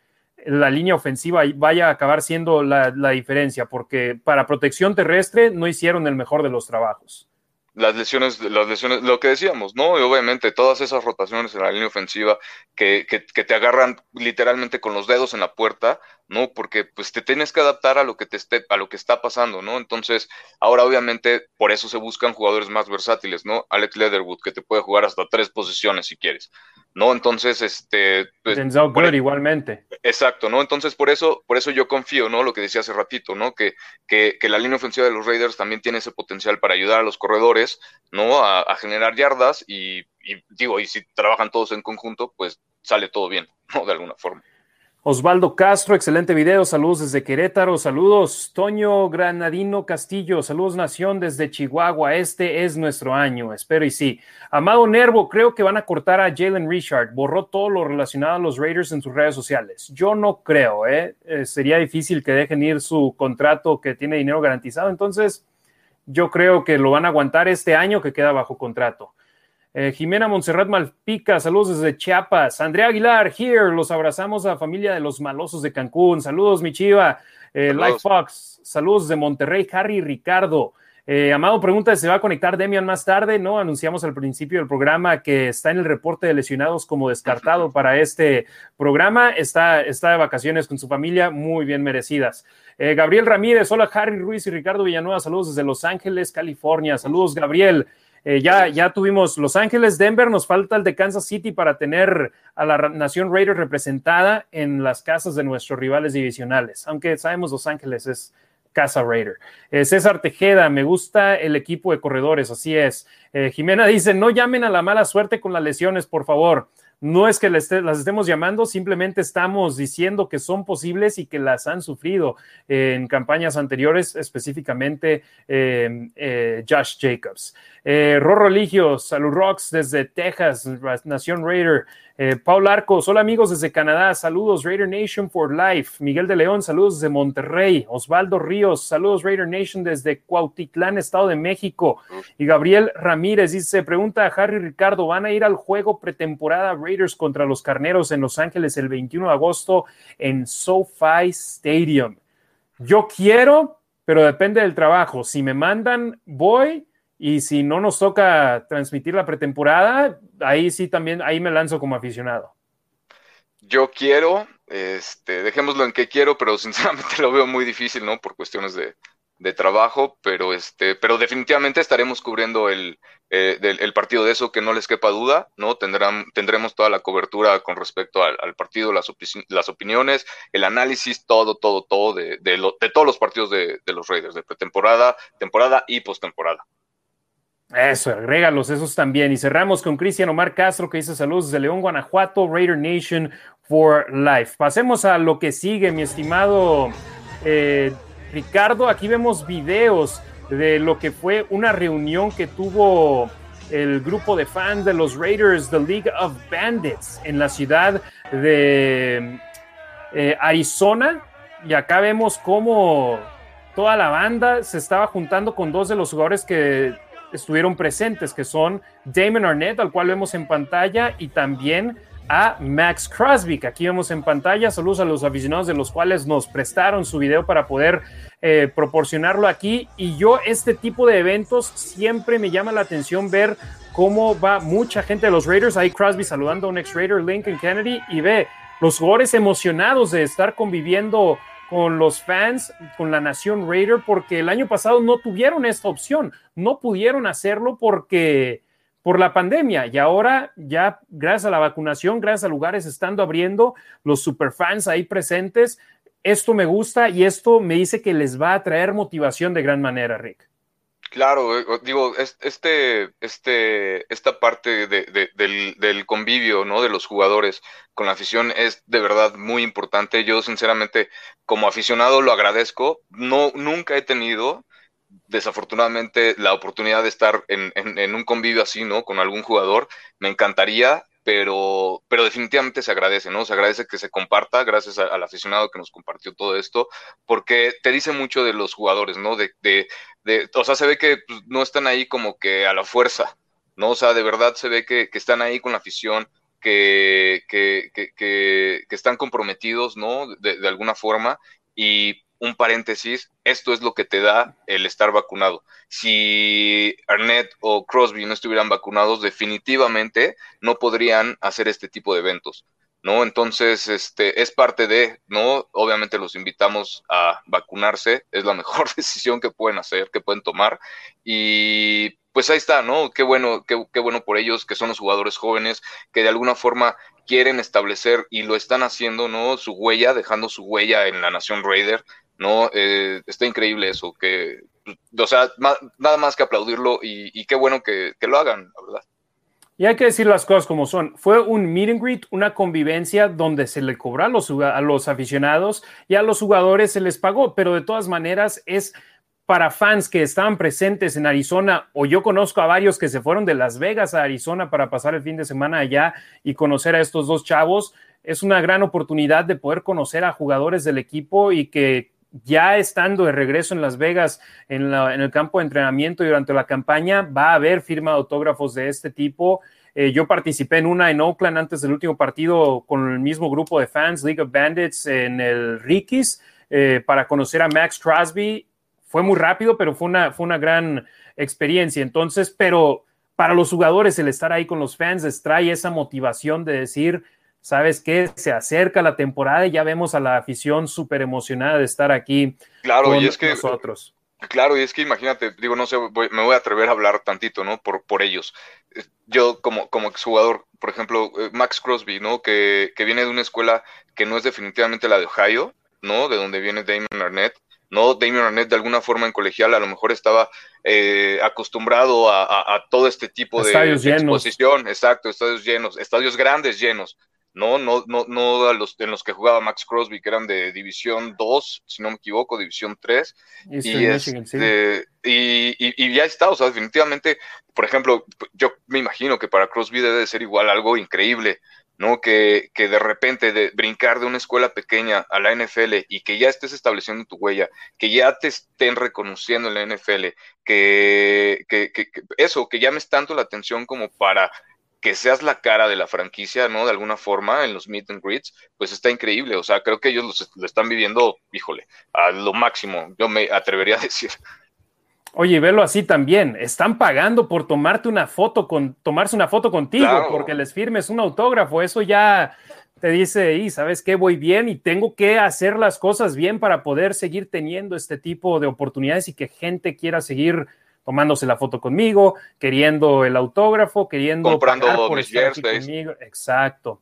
la línea ofensiva vaya a acabar siendo la diferencia, porque para protección terrestre no hicieron el mejor de los trabajos las lesiones, las lesiones, lo que decíamos, ¿no? Y obviamente todas esas rotaciones en la línea ofensiva que, que, que, te agarran literalmente con los dedos en la puerta, ¿no? Porque pues te tienes que adaptar a lo que te esté, a lo que está pasando, ¿no? Entonces, ahora obviamente por eso se buscan jugadores más versátiles, ¿no? Alex Leatherwood, que te puede jugar hasta tres posiciones si quieres, ¿no? Entonces, este. Pues, Denzel igualmente. Exacto, ¿no? Entonces, por eso, por eso yo confío, ¿no? Lo que decía hace ratito, ¿no? Que, que, que la línea ofensiva de los Raiders también tiene ese potencial para ayudar a los corredores, ¿no? A, a generar yardas y, y, digo, y si trabajan todos en conjunto, pues sale todo bien, ¿no? De alguna forma. Osvaldo Castro, excelente video, saludos desde Querétaro, saludos Toño Granadino Castillo, saludos Nación desde Chihuahua, este es nuestro año, espero y sí. Amado Nervo, creo que van a cortar a Jalen Richard, borró todo lo relacionado a los Raiders en sus redes sociales. Yo no creo, ¿eh? Eh, sería difícil que dejen ir su contrato que tiene dinero garantizado, entonces yo creo que lo van a aguantar este año que queda bajo contrato. Eh, Jimena Montserrat Malpica, saludos desde Chiapas. Andrea Aguilar, here, los abrazamos a la familia de los malosos de Cancún. Saludos, mi chiva. Eh, Life Fox, saludos de Monterrey, Harry Ricardo. Eh, Amado pregunta si se va a conectar Demian más tarde. No, anunciamos al principio del programa que está en el reporte de lesionados como descartado para este programa. Está, está de vacaciones con su familia, muy bien merecidas. Eh, Gabriel Ramírez, hola Harry Ruiz y Ricardo Villanueva, saludos desde Los Ángeles, California. Saludos, Gabriel. Eh, ya, ya tuvimos Los Ángeles, Denver, nos falta el de Kansas City para tener a la Nación Raiders representada en las casas de nuestros rivales divisionales, aunque sabemos Los Ángeles es casa Raider. Eh, César Tejeda, me gusta el equipo de corredores, así es. Eh, Jimena dice, no llamen a la mala suerte con las lesiones, por favor. No es que las estemos llamando, simplemente estamos diciendo que son posibles y que las han sufrido en campañas anteriores, específicamente eh, eh, Josh Jacobs. Eh, Rorro Ligio, Salud Rocks desde Texas, Nación Raider. Eh, Paul Arcos, hola amigos desde Canadá, saludos Raider Nation for Life. Miguel de León, saludos desde Monterrey. Osvaldo Ríos, saludos Raider Nation desde Cuautitlán, Estado de México. Y Gabriel Ramírez dice, pregunta a Harry Ricardo, ¿van a ir al juego pretemporada Raiders contra los Carneros en Los Ángeles el 21 de agosto en SoFi Stadium? Yo quiero, pero depende del trabajo. Si me mandan, voy y si no nos toca transmitir la pretemporada, ahí sí también, ahí me lanzo como aficionado. Yo quiero, este, dejémoslo en que quiero, pero sinceramente lo veo muy difícil, ¿no? Por cuestiones de, trabajo, pero este, pero definitivamente estaremos cubriendo el, eh, el, partido de eso, que no les quepa duda, ¿no? Tendrán, tendremos toda la cobertura con respecto al, partido, las, las, opiniones, el análisis, todo, todo, todo de, de, de todos los partidos de, de los Raiders, de pretemporada, temporada y postemporada. Eso, agrégalos, esos también. Y cerramos con Cristian Omar Castro que dice saludos de León, Guanajuato, Raider Nation for Life. Pasemos a lo que sigue, mi estimado eh, Ricardo. Aquí vemos videos de lo que fue una reunión que tuvo el grupo de fans de los Raiders, The League of Bandits, en la ciudad de eh, Arizona. Y acá vemos cómo toda la banda se estaba juntando con dos de los jugadores que estuvieron presentes, que son Damon Arnett, al cual vemos en pantalla, y también a Max Crosby, que aquí vemos en pantalla. Saludos a los aficionados de los cuales nos prestaron su video para poder eh, proporcionarlo aquí. Y yo, este tipo de eventos siempre me llama la atención ver cómo va mucha gente de los Raiders. Ahí Crosby saludando a un ex Raider, Lincoln Kennedy, y ve los jugadores emocionados de estar conviviendo con los fans, con la nación Raider, porque el año pasado no tuvieron esta opción, no pudieron hacerlo porque por la pandemia y ahora ya gracias a la vacunación, gracias a lugares estando abriendo, los superfans ahí presentes, esto me gusta y esto me dice que les va a traer motivación de gran manera, Rick. Claro, eh, digo, este, este, esta parte del, convivio, ¿no? De los jugadores con la afición es de verdad muy importante. Yo, sinceramente, como aficionado lo agradezco. No, nunca he tenido, desafortunadamente, la oportunidad de estar en, en un convivio así, ¿no? Con algún jugador. Me encantaría, pero, pero definitivamente se agradece, ¿no? Se agradece que se comparta, gracias al aficionado que nos compartió todo esto, porque te dice mucho de los jugadores, ¿no? De, de, de o sea, se ve que pues, no están ahí como que a la fuerza, ¿no? O sea, de verdad se ve que, que están ahí con la afición, que, que, que, que, están comprometidos, ¿no? De, de alguna forma, y un paréntesis, esto es lo que te da el estar vacunado. Si Arnett o Crosby no estuvieran vacunados, definitivamente no podrían hacer este tipo de eventos. ¿no? Entonces, este, es parte de, ¿no? Obviamente los invitamos a vacunarse, es la mejor decisión que pueden hacer, que pueden tomar. Y pues ahí está, ¿no? Qué bueno, qué, qué bueno por ellos, que son los jugadores jóvenes, que de alguna forma quieren establecer y lo están haciendo, ¿no? Su huella, dejando su huella en la Nación Raider, ¿no? Eh, está increíble eso, que, o sea, nada más que aplaudirlo y, qué bueno que, lo hagan, la verdad. Y hay que decir las cosas como son. Fue un meet and greet, una convivencia donde se le cobró a los aficionados y a los jugadores se les pagó, pero de todas maneras es para fans que estaban presentes en Arizona, o yo conozco a varios que se fueron de Las Vegas a Arizona para pasar el fin de semana allá y conocer a estos dos chavos, es una gran oportunidad de poder conocer a jugadores del equipo y que ya estando de regreso en Las Vegas, en, el campo de entrenamiento durante la campaña, va a haber firma de autógrafos de este tipo. Eh, yo participé en una en Oakland antes del último partido con el mismo grupo de fans, League of Bandits, en el Rickies, eh, para conocer a Max Crosby. Fue muy rápido, pero fue una, fue una gran experiencia. Entonces, pero para los jugadores, el estar ahí con los fans les trae esa motivación de decir, ¿sabes qué? Se acerca la temporada y ya vemos a la afición súper emocionada de estar aquí claro, con y es que, nosotros. Claro, y es que imagínate, digo, no sé, me voy a atrever a hablar tantito, ¿no? Por, por ellos. Yo como, como exjugador, por ejemplo, eh, Max Crosby, ¿no? Que, que viene de una escuela que no es definitivamente la de Ohio, ¿no? De donde viene Damon Arnett. No, Damon Arnett de alguna forma en colegial a lo mejor estaba eh, acostumbrado a, todo este tipo de, exposición, exacto, estadios llenos, estadios grandes llenos, no, no, no, no a los en los que jugaba Max Crosby, que eran de División 2, si no me equivoco, División 3. Y, este, y, y, ya está, o sea, definitivamente, por ejemplo, yo me imagino que para Crosby debe de ser igual algo increíble, ¿no? Que, que de repente de brincar de una escuela pequeña a la NFL y que ya estés estableciendo tu huella, que ya te estén reconociendo en la NFL, que, que, que eso, que llames tanto la atención como para que seas la cara de la franquicia, ¿no? De alguna forma en los meet and greets, pues está increíble. O sea, creo que ellos lo están viviendo, híjole, a lo máximo, yo me atrevería a decir. Oye, velo así también. Están pagando por tomarte una foto con, tomarse una foto contigo, porque les firmes un autógrafo. Eso ya te dice, y sabes que voy bien y tengo que hacer las cosas bien para poder seguir teniendo este tipo de oportunidades y que gente quiera seguir tomándose la foto conmigo, queriendo el autógrafo, queriendo comprando por estar conmigo. Exacto.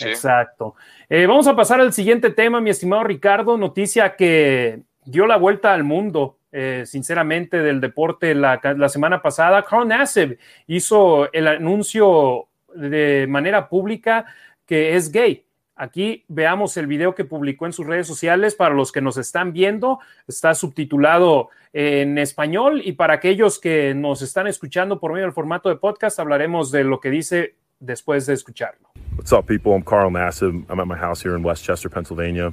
Exacto. Eh, vamos a pasar al siguiente tema, mi estimado Ricardo. Noticia que dio la vuelta al mundo, eh, sinceramente, del deporte la, la, semana pasada. Carl Nassib hizo el anuncio de manera pública que es gay. Aquí veamos el video que publicó en sus redes sociales para los que nos están viendo. Está subtitulado en español y para aquellos que nos están escuchando por medio del formato de podcast hablaremos de lo que dice después de escucharlo. What's up, people? I'm Carl Nassib. I'm at my house here in Westchester, Pennsylvania.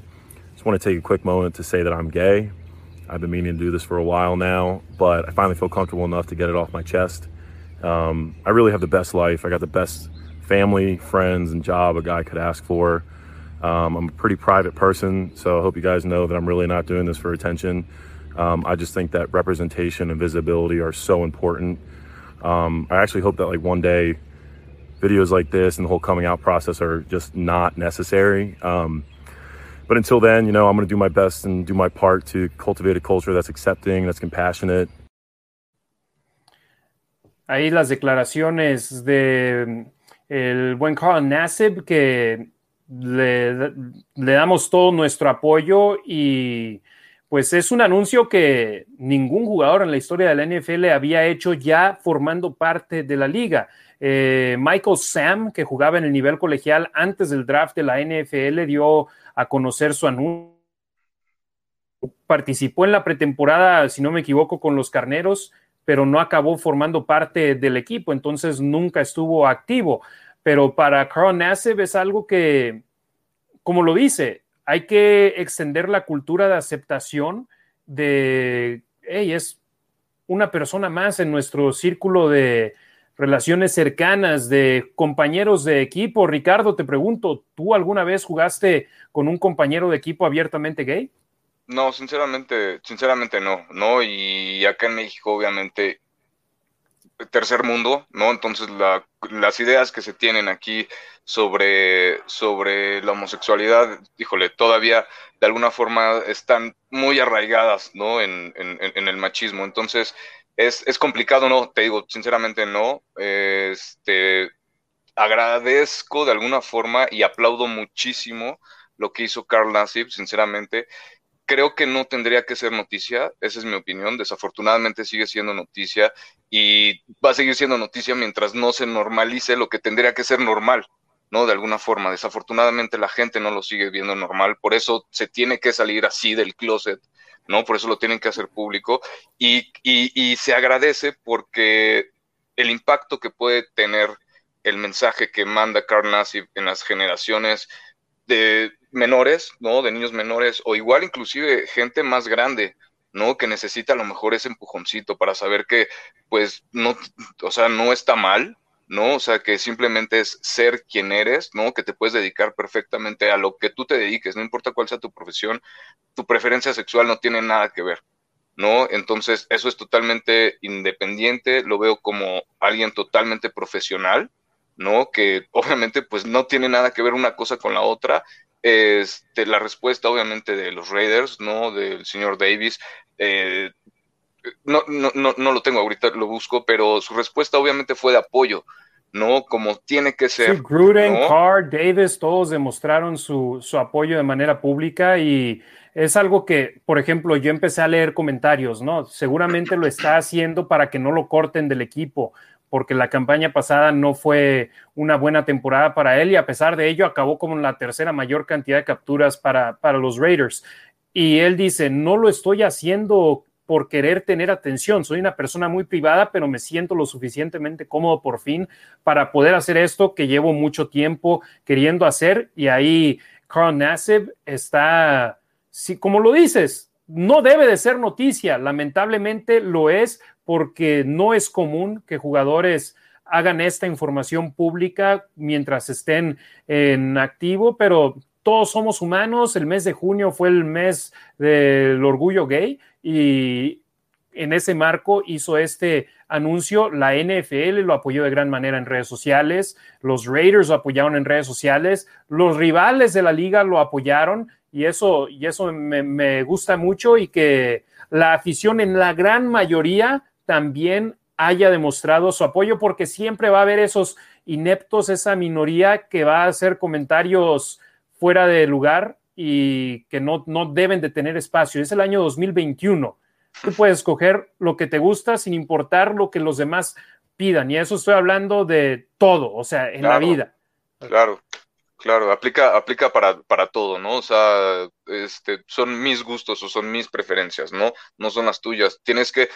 Just want to take a quick moment to say that I'm gay. I've been meaning to do this for a while now, but I finally feel comfortable enough to get it off my chest. Um, I really have the best life. I got the best family, friends, and job a guy could ask for. Um, I'm a pretty private person, so I hope you guys know that I'm really not doing this for attention. Um, I just think that representation and visibility are so important. Um, I actually hope that like one day videos like this and the whole coming out process are just not necessary. Um, but until then, you know, I'm going to do my best and do my part to cultivate a culture that's accepting, that's compassionate. Ahí las declaraciones de el buen Carl Nassib que le, damos todo nuestro apoyo y pues es un anuncio que ningún jugador en la historia de la NFL había hecho ya formando parte de la liga. Eh, Michael Sam, que jugaba en el nivel colegial antes del draft de la NFL, dio a conocer su anuncio. Participó en la pretemporada, si no me equivoco, con los Carneros, pero no acabó formando parte del equipo, entonces nunca estuvo activo pero para Carl Nassib es algo que, como lo dice, hay que extender la cultura de aceptación de, hey, es una persona más en nuestro círculo de relaciones cercanas, de compañeros de equipo. Ricardo, te pregunto, ¿tú alguna vez jugaste con un compañero de equipo abiertamente gay? No, sinceramente, sinceramente no, no, y acá en México obviamente tercer mundo, ¿no? Entonces las ideas que se tienen aquí sobre, sobre la homosexualidad, híjole, todavía de alguna forma están muy arraigadas, ¿no? En, el machismo. Entonces es, es, complicado, ¿no? Te digo, sinceramente no. Este, agradezco de alguna forma y aplaudo muchísimo lo que hizo Carl Nassib, sinceramente, creo que no tendría que ser noticia, esa es mi opinión, desafortunadamente sigue siendo noticia y va a seguir siendo noticia mientras no se normalice lo que tendría que ser normal, ¿no? De alguna forma, desafortunadamente la gente no lo sigue viendo normal, por eso se tiene que salir así del closet, ¿no? Por eso lo tienen que hacer público y, se agradece porque el impacto que puede tener el mensaje que manda Carl Nassib en las generaciones de menores, ¿no? De niños menores o igual inclusive gente más grande, ¿no? Que necesita a lo mejor ese empujoncito para saber que, pues, no, o sea, no está mal, ¿no? O sea, que simplemente es ser quien eres, ¿no? Que te puedes dedicar perfectamente a lo que tú te dediques, no importa cuál sea tu profesión, tu preferencia sexual no tiene nada que ver, ¿no? Entonces, eso es totalmente independiente, lo veo como alguien totalmente profesional, ¿no? Que obviamente pues no tiene nada que ver una cosa con la otra. Este, la respuesta obviamente de los Raiders, ¿no? Del señor Davis, eh, no, no, no, no lo tengo ahorita, lo busco, pero su respuesta obviamente fue de apoyo. ¿no? Como tiene que ser. Sí, Gruden, Carr, Davis, todos demostraron su, su, apoyo de manera pública y es algo que, por ejemplo, yo empecé a leer comentarios, ¿no? Seguramente lo está haciendo para que no lo corten del equipo, porque la campaña pasada no fue una buena temporada para él y a pesar de ello acabó como la tercera mayor cantidad de capturas para, para los Raiders. Y él dice, no lo estoy haciendo por querer tener atención. Soy una persona muy privada, pero me siento lo suficientemente cómodo por fin para poder hacer esto que llevo mucho tiempo queriendo hacer. Y ahí Carl Nassib está, sí, como lo dices, no debe de ser noticia. Lamentablemente lo es porque no es común que jugadores hagan esta información pública mientras estén en activo, pero todos somos humanos. El mes de junio fue el mes del orgullo gay y en ese marco hizo este anuncio. La NFL lo apoyó de gran manera en redes sociales, los Raiders lo apoyaron en redes sociales, los rivales de la liga lo apoyaron y eso, y eso me, me gusta mucho y que la afición en la gran mayoría también haya demostrado su apoyo porque siempre va a haber esos ineptos, esa minoría que va a hacer comentarios fuera de lugar y que no, no deben de tener espacio. Es el año 2021. Tú puedes escoger lo que te gusta sin importar lo que los demás pidan. Y eso estoy hablando de todo, o sea, en la vida. Claro, claro, aplica, aplica para, para todo, ¿no? O sea, este, son mis gustos o son mis preferencias, ¿no? No son las tuyas. Tienes que,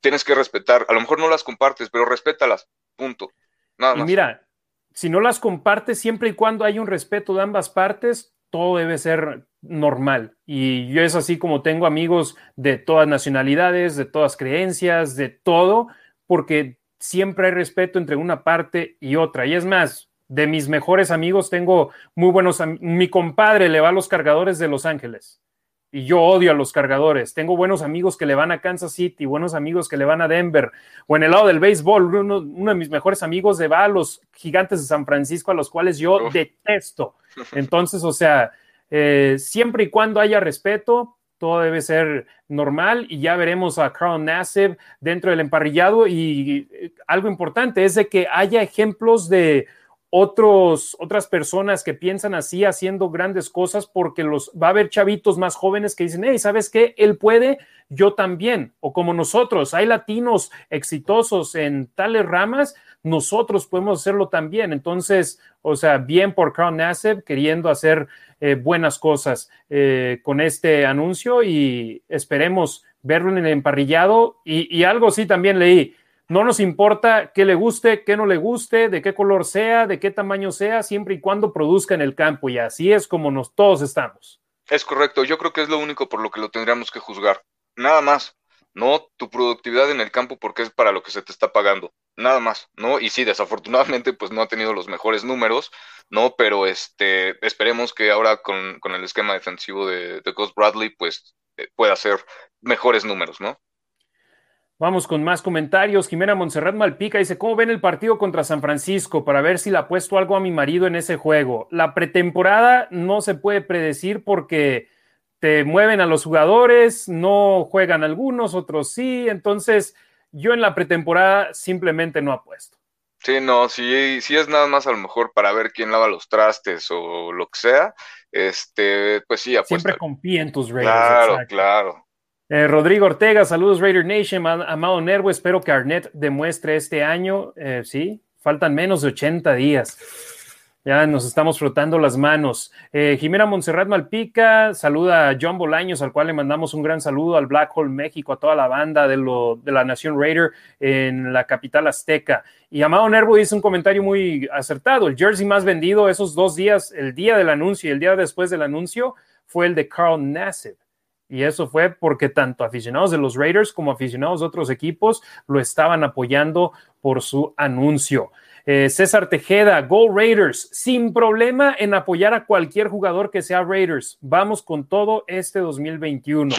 tienes que respetar. A lo mejor no las compartes, pero respétalas. Punto. Nada más. Y mira, si no las compartes, siempre y cuando hay un respeto de ambas partes, todo debe ser normal. Y yo es así como tengo amigos de todas nacionalidades, de todas creencias, de todo, porque siempre hay respeto entre una parte y otra. Y es más, de mis mejores amigos tengo muy buenos, mi compadre le va a los cargadores de Los Ángeles y yo odio a los cargadores. Tengo buenos amigos que le van a Kansas City, buenos amigos que le van a Denver, o en el lado del béisbol, uno, de mis mejores amigos le va a los gigantes de San Francisco, a los cuales yo detesto. Entonces, o sea, eh, siempre y cuando haya respeto, todo debe ser normal y ya veremos a Carl Nassib dentro del emparrillado y eh, algo importante es de que haya ejemplos de otros, otras personas que piensan así haciendo grandes cosas porque los va a haber chavitos más jóvenes que dicen, hey, ¿sabes qué? Él puede, yo también. O como nosotros, hay latinos exitosos en tales ramas, nosotros podemos hacerlo también. Entonces, o sea, bien por Carl Nassib queriendo hacer eh, buenas cosas eh, con este anuncio y esperemos verlo en el emparrillado. Y, y algo sí también leí no nos importa qué le guste, qué no le guste, de qué color sea, de qué tamaño sea, siempre y cuando produzca en el campo. Y así es como nos todos estamos. Es correcto. Yo creo que es lo único por lo que lo tendríamos que juzgar. Nada más. No tu productividad en el campo porque es para lo que se te está pagando. Nada más, ¿no? Y sí, desafortunadamente, pues no ha tenido los mejores números, ¿no? Pero este, esperemos que ahora con, con el esquema defensivo de, de Ghost Bradley, pues eh, pueda hacer mejores números, ¿no? Vamos con más comentarios. Jimena Monserrat Malpica dice, ¿cómo ven el partido contra San Francisco para ver si le apuesto algo a mi marido en ese juego? La pretemporada no se puede predecir porque te mueven a los jugadores, no juegan algunos, otros sí. Entonces, yo en la pretemporada simplemente no apuesto. Sí, no, si, si es nada más a lo mejor para ver quién lava los trastes o lo que sea, este, pues sí, apuesta. Siempre confía en tus Raiders. Claro, claro. Eh, Rodrigo Ortega, saludos Raider Nation, amado Nervo, espero que Arnett demuestre este año, eh, sí, faltan menos de 80 días. Ya nos estamos frotando las manos. Eh, Jimena Montserrat Malpica, saluda a John Bolaños, al cual le mandamos un gran saludo al Black Hole México, a toda la banda de, de la Nación Raider en la capital azteca. Y Amado Nervo dice un comentario muy acertado. El jersey más vendido esos dos días, el día del anuncio y el día después del anuncio, fue el de Carl Nassib. Y eso fue porque tanto aficionados de los Raiders como aficionados de otros equipos lo estaban apoyando por su anuncio. Eh, César Tejeda, Go Raiders, sin problema en apoyar a cualquier jugador que sea Raiders. Vamos con todo este 2021.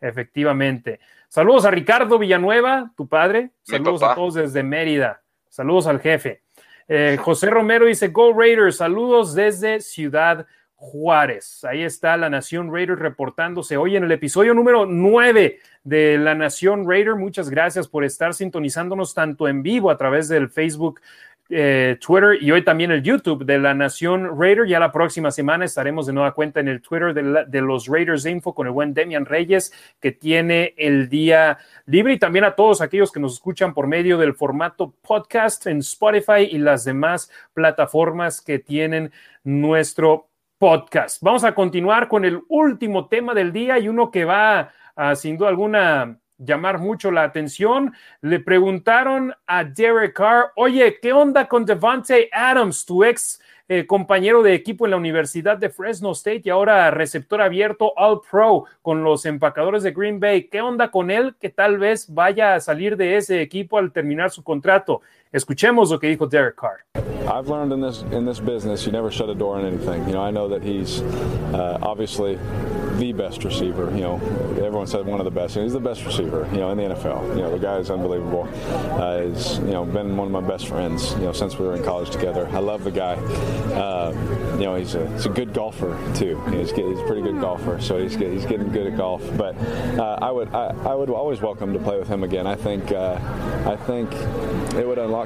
Efectivamente. Saludos a Ricardo Villanueva, tu padre. Saludos a todos desde Mérida. Saludos al jefe. Eh, José Romero dice, Go Raiders, saludos desde Ciudad Juárez. Ahí está la Nación Raider reportándose hoy en el episodio número 9 de la Nación Raider. Muchas gracias por estar sintonizándonos tanto en vivo a través del Facebook eh, Twitter y hoy también el YouTube de la Nación Raider. Ya la próxima semana estaremos de nueva cuenta en el Twitter de, los Raiders Info con el buen Demian Reyes, que tiene el día libre, y también a todos aquellos que nos escuchan por medio del formato podcast en Spotify y las demás plataformas que tienen nuestro podcast. Vamos a continuar con el último tema del día y uno que va a, sin duda alguna, llamar mucho la atención. Le preguntaron a Derek Carr, oye, ¿qué onda con Devante Adams, tu ex eh, compañero de equipo en la Universidad de Fresno State y ahora receptor abierto All Pro con los empacadores de Green Bay? ¿Qué onda con él que tal vez vaya a salir de ese equipo al terminar su contrato? Escuchemos lo que dijo Derek Carr. I've learned in this in this business, you never shut a door on anything. You know, I know that he's uh, obviously the best receiver. You know, everyone said one of the best. he's the best receiver. You know, in the NFL. You know, the guy is unbelievable. Uh, he's you know been one of my best friends. You know, since we were in college together. I love the guy. Uh, you know, he's a, he's a good golfer too. He's, he's a pretty good golfer, so he's he's getting good at golf. But uh, I would I, I, would always welcome to play with him again. I think uh, I think it would unlock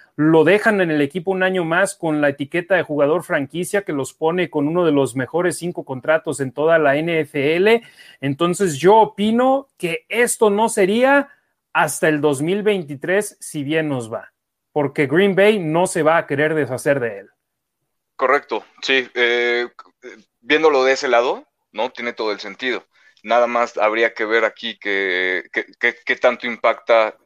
lo dejan en el equipo un año más con la etiqueta de jugador franquicia que los pone con uno de los mejores cinco contratos en toda la NFL. Entonces yo opino que esto no sería hasta el 2023 si bien nos va porque Green Bay no se va a querer deshacer de él. Correcto, sí. Eh, viéndolo de ese lado, ¿no? Tiene todo el sentido. Nada más habría que ver aquí qué que, tanto impacta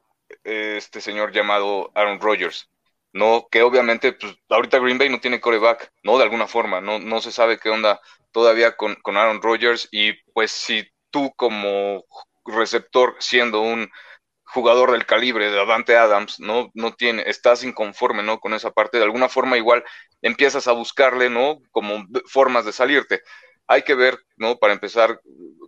eh, este señor llamado Aaron Rodgers. No, que obviamente, pues ahorita Green Bay no tiene coreback, ¿no? De alguna forma, no, no se sabe qué onda todavía con, con Aaron Rodgers. Y pues si tú como receptor, siendo un jugador del calibre de Davante Adams, ¿no? No tiene, estás inconforme, ¿no? Con esa parte, de alguna forma igual empiezas a buscarle, ¿no? Como formas de salirte. Hay que ver, ¿no? Para empezar,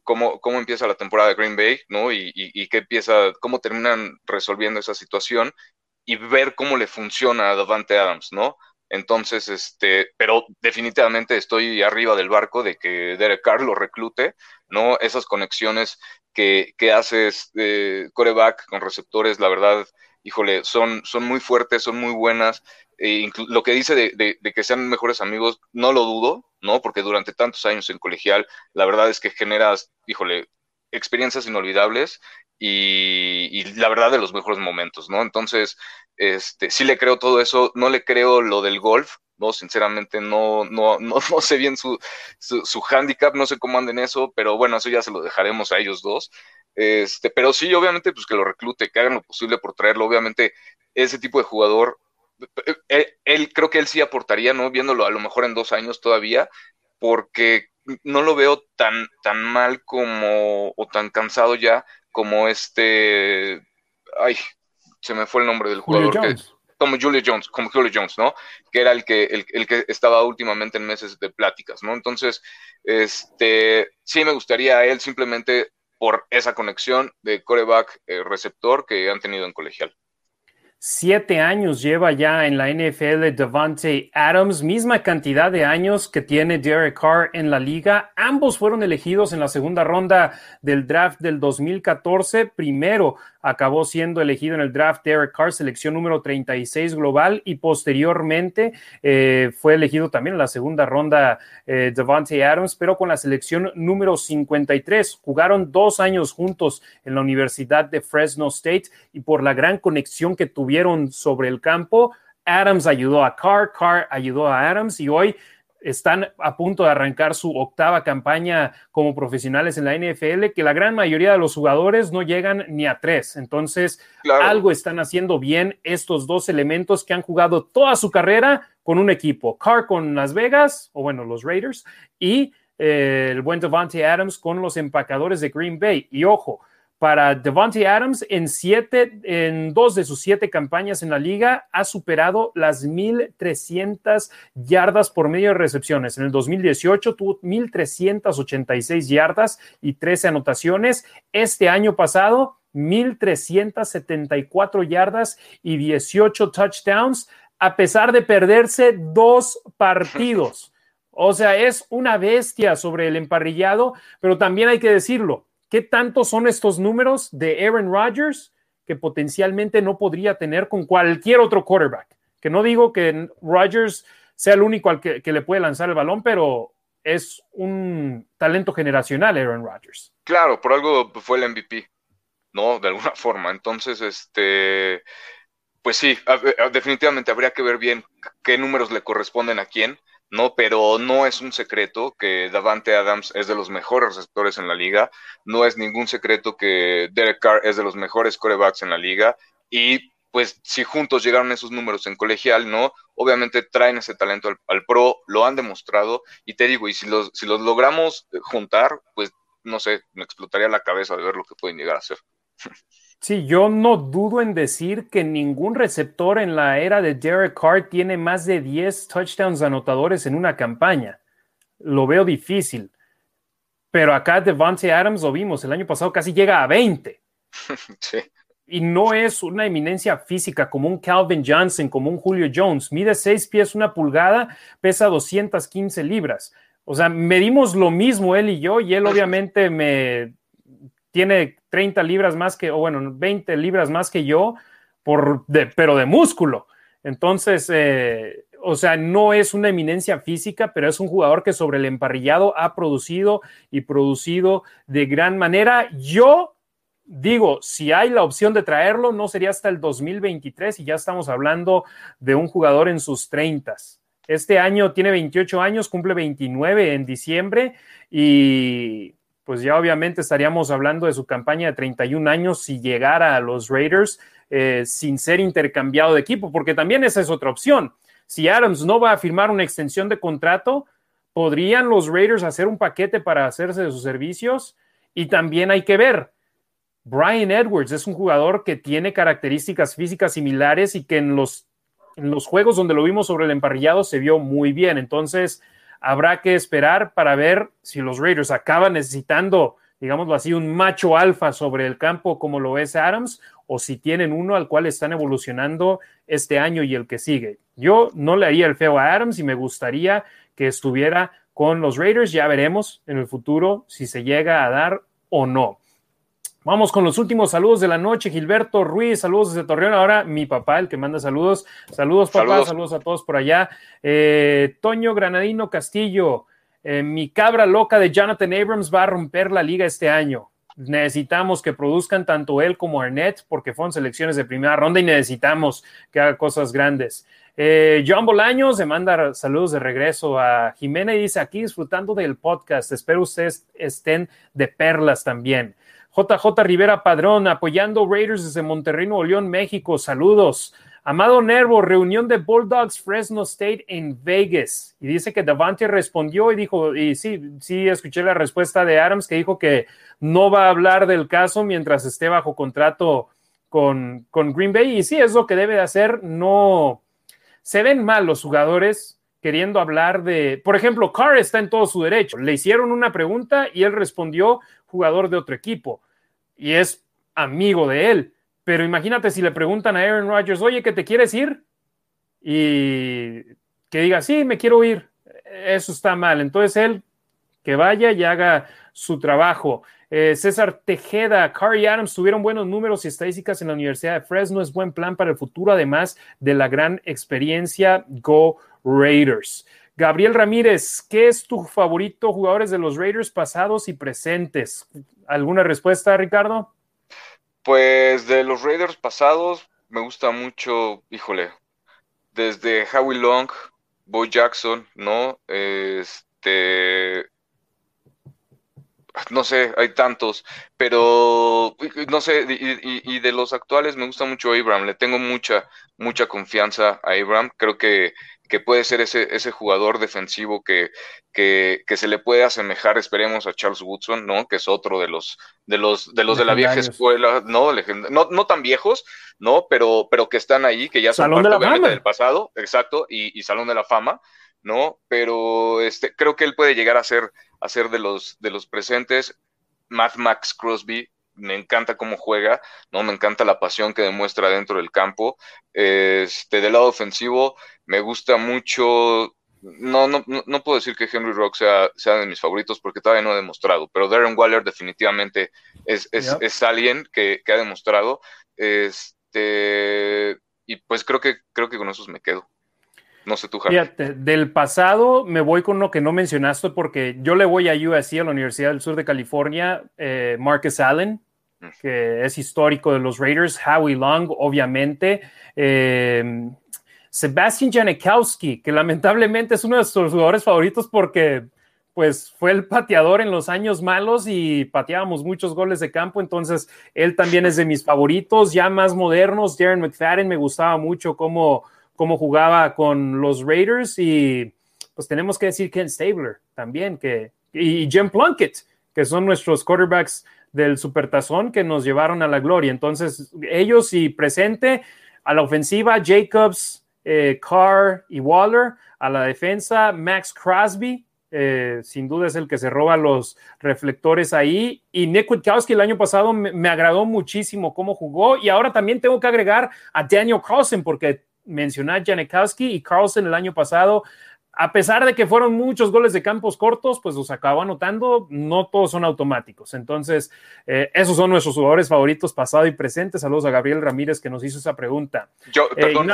cómo, cómo empieza la temporada de Green Bay, ¿no? Y, y, qué empieza, cómo terminan resolviendo esa situación y ver cómo le funciona a Davante Adams, ¿no? Entonces, este, pero definitivamente estoy arriba del barco de que Derek Carr lo reclute, ¿no? Esas conexiones que, que haces de coreback con receptores, la verdad, híjole, son, son muy fuertes, son muy buenas. E lo que dice de, de, que sean mejores amigos, no lo dudo, ¿no? Porque durante tantos años en colegial, la verdad es que generas, híjole, experiencias inolvidables y, y, la verdad de los mejores momentos, ¿no? Entonces, este, sí le creo todo eso, no le creo lo del golf, no, sinceramente no, no, no, no sé bien su, su, handicap, no sé cómo anden eso, pero bueno, eso ya se lo dejaremos a ellos dos. Este, pero sí, obviamente, pues que lo reclute, que hagan lo posible por traerlo. Obviamente, ese tipo de jugador, él, eh, él creo que él sí aportaría, ¿no? Viéndolo a lo mejor en dos años todavía, porque no lo veo tan, tan mal como, o tan cansado ya como este, ay, se me fue el nombre del jugador. como Julio Jones, como Julio Jones, ¿no? Que era el que, el, que estaba últimamente en meses de pláticas, ¿no? Entonces, este, sí me gustaría a él simplemente por esa conexión de coreback eh, receptor que han tenido en colegial. Siete años lleva ya en la NFL Devante Adams, misma cantidad de años que tiene Derek Carr en la liga. Ambos fueron elegidos en la segunda ronda del draft del 2014. Primero acabó siendo elegido en el draft Derek Carr, selección número 36 global, y posteriormente eh, fue elegido también en la segunda ronda eh, Devante Adams, pero con la selección número 53. Jugaron dos años juntos en la Universidad de Fresno State y por la gran conexión que tuvieron vieron sobre el campo. Adams ayudó a Carr, Carr ayudó a Adams y hoy están a punto de arrancar su octava campaña como profesionales en la NFL, que la gran mayoría de los jugadores no llegan ni a tres. Entonces, algo están haciendo bien estos dos elementos que han jugado toda su carrera con un equipo. Carr con Las Vegas, o bueno, los Raiders, y eh, el buen Devontae Adams con los empacadores de Green Bay. Y ojo, para Devontae Adams, en, siete, en dos de sus siete campañas en la liga, ha superado las 1.300 yardas por medio de recepciones. En el 2018 tuvo 1.386 yardas y 13 anotaciones. Este año pasado, 1.374 yardas y 18 touchdowns, a pesar de perderse dos partidos. O sea, es una bestia sobre el emparrillado, pero también hay que decirlo, ¿Qué tanto son estos números de Aaron Rodgers que potencialmente no podría tener con cualquier otro quarterback? Que no digo que Rodgers sea el único al que, le puede lanzar el balón, pero es un talento generacional Aaron Rodgers. Claro, por algo fue el MVP, ¿no? De alguna forma. Entonces, este, pues sí, definitivamente habría que ver bien qué números le corresponden a quién. ¿No? Pero no es un secreto que Davante Adams es de los mejores receptores en la liga, no es ningún secreto que Derek Carr es de los mejores corebacks en la liga y pues si juntos llegaron esos números en colegial, ¿no? Obviamente traen ese talento al, pro, lo han demostrado y te digo, y si los, si los logramos juntar, pues no sé, me explotaría la cabeza de ver lo que pueden llegar a hacer. Sí, yo no dudo en decir que ningún receptor en la era de Derek Carr tiene más de 10 touchdowns anotadores en una campaña. Lo veo difícil. Pero acá Devontae Adams lo vimos, el año pasado casi llega a 20. Sí. Y no es una eminencia física como un Calvin Johnson, como un Julio Jones. Mide 6 pies, una pulgada, pesa 215 libras. O sea, medimos lo mismo él y yo, y él obviamente me tiene 30 libras más que, o bueno, 20 libras más que yo, por pero de músculo. Entonces, eh, o sea, no es una eminencia física, pero es un jugador que sobre el emparrillado ha producido y producido de gran manera. Yo digo, si hay la opción de traerlo, no sería hasta el 2023 y ya estamos hablando de un jugador en sus 30. Este año tiene 28 años, cumple 29 en diciembre y pues ya obviamente estaríamos hablando de su campaña de 31 años si llegara a los Raiders eh, sin ser intercambiado de equipo, porque también esa es otra opción. Si Adams no va a firmar una extensión de contrato, podrían los Raiders hacer un paquete para hacerse de sus servicios y también hay que ver. Brian Edwards es un jugador que tiene características físicas similares y que en los, en los juegos donde lo vimos sobre el emparrillado se vio muy bien. Entonces, habrá que esperar para ver si los Raiders acaban necesitando, digámoslo así, un macho alfa sobre el campo como lo es Adams, o si tienen uno al cual están evolucionando este año y el que sigue. Yo no le haría el feo a Adams y me gustaría que estuviera con los Raiders. Ya veremos en el futuro si se llega a dar o no. Vamos con los últimos saludos de la noche. Gilberto Ruiz, saludos desde Torreón. Ahora mi papá, el que manda saludos. Saludos, papá, saludos, a todos por allá. Eh, Toño Granadino Castillo, eh, mi cabra loca de Jonathan Abrams va a romper la liga este año. Necesitamos que produzcan tanto él como Arnett, porque fueron selecciones de primera ronda y necesitamos que haga cosas grandes. Eh, John Bolaños se manda saludos de regreso a Jimena y dice aquí disfrutando del podcast. Espero ustedes estén de perlas también. JJ Rivera Padrón, apoyando Raiders desde Monterrey, Nuevo León, México. Saludos. Amado Nervo, reunión de Bulldogs Fresno State en Vegas. Y dice que Davante respondió y dijo, y sí, sí, escuché la respuesta de Adams que dijo que no va a hablar del caso mientras esté bajo contrato con, con Green Bay. Y sí, es lo que debe de hacer. No se ven mal los jugadores queriendo hablar de, por ejemplo, Carr está en todo su derecho. Le hicieron una pregunta y él respondió jugador de otro equipo y es amigo de él. Pero imagínate si le preguntan a Aaron Rodgers, oye, ¿que te quieres ir? Y que diga, sí, me quiero ir. Eso está mal. Entonces él que vaya y haga su trabajo. Eh, César Tejeda, Carrie Adams tuvieron buenos números y estadísticas en la Universidad de Fresno. Es buen plan para el futuro, además de la gran experiencia Go Raiders. Gabriel Ramírez, ¿qué es tu favorito jugadores de los Raiders pasados y presentes? ¿Alguna respuesta, Ricardo? Pues de los Raiders pasados me gusta mucho, híjole, desde Howie Long, Bo Jackson, ¿no? Este, no sé, hay tantos, pero no sé, y, de los actuales me gusta mucho Abraham, le tengo mucha, mucha confianza a Abraham, creo que, que puede ser ese, ese jugador defensivo que, que, se le puede asemejar, esperemos, a Charles Woodson, ¿no? Que es otro de los de los de los de la vieja escuela, ¿no? no, no tan viejos, ¿no? Pero, pero que están ahí, que ya son parte de del pasado, exacto, y, y, Salón de la Fama, ¿no? Pero este, creo que él puede llegar a ser, a ser de los de los presentes. Matt Max Crosby, me encanta cómo juega, ¿no? Me encanta la pasión que demuestra dentro del campo. Este, del lado ofensivo, me gusta mucho. No, no, no puedo decir que Henry Rock sea, sea de mis favoritos porque todavía no he demostrado, pero Darren Waller definitivamente es, es, alguien que, que, ha demostrado. Este, y pues creo que, creo que con esos me quedo. No sé tú, Fíjate, del pasado me voy con lo que no mencionaste porque yo le voy a USC, a la Universidad del Sur de California, eh, Marcus Allen, que es histórico de los Raiders, Howie Long, obviamente. Eh, Sebastian Janikowski, que lamentablemente es uno de nuestros jugadores favoritos porque pues fue el pateador en los años malos y pateábamos muchos goles de campo, entonces él también es de mis favoritos, ya más modernos, Darren McFadden me gustaba mucho cómo, cómo jugaba con los Raiders y pues tenemos que decir Ken Stabler también, que, y Jim Plunkett, que son nuestros quarterbacks del Supertazón que nos llevaron a la gloria. Entonces, ellos y presente a la ofensiva, Jacobs, eh, Carr y Waller, a la defensa, Max Crosby, eh, sin duda es el que se roba los reflectores ahí. Y Nick Witkowski el año pasado me, agradó muchísimo cómo jugó. Y ahora también tengo que agregar a Daniel Carlson, porque mencioné a Janikowski y Carlson el año pasado a pesar de que fueron muchos goles de campos cortos, pues los acabó anotando, no todos son automáticos. Entonces, eh, esos son nuestros jugadores favoritos, pasado y presente. Saludos a Gabriel Ramírez que nos hizo esa pregunta. Yo, eh, perdón,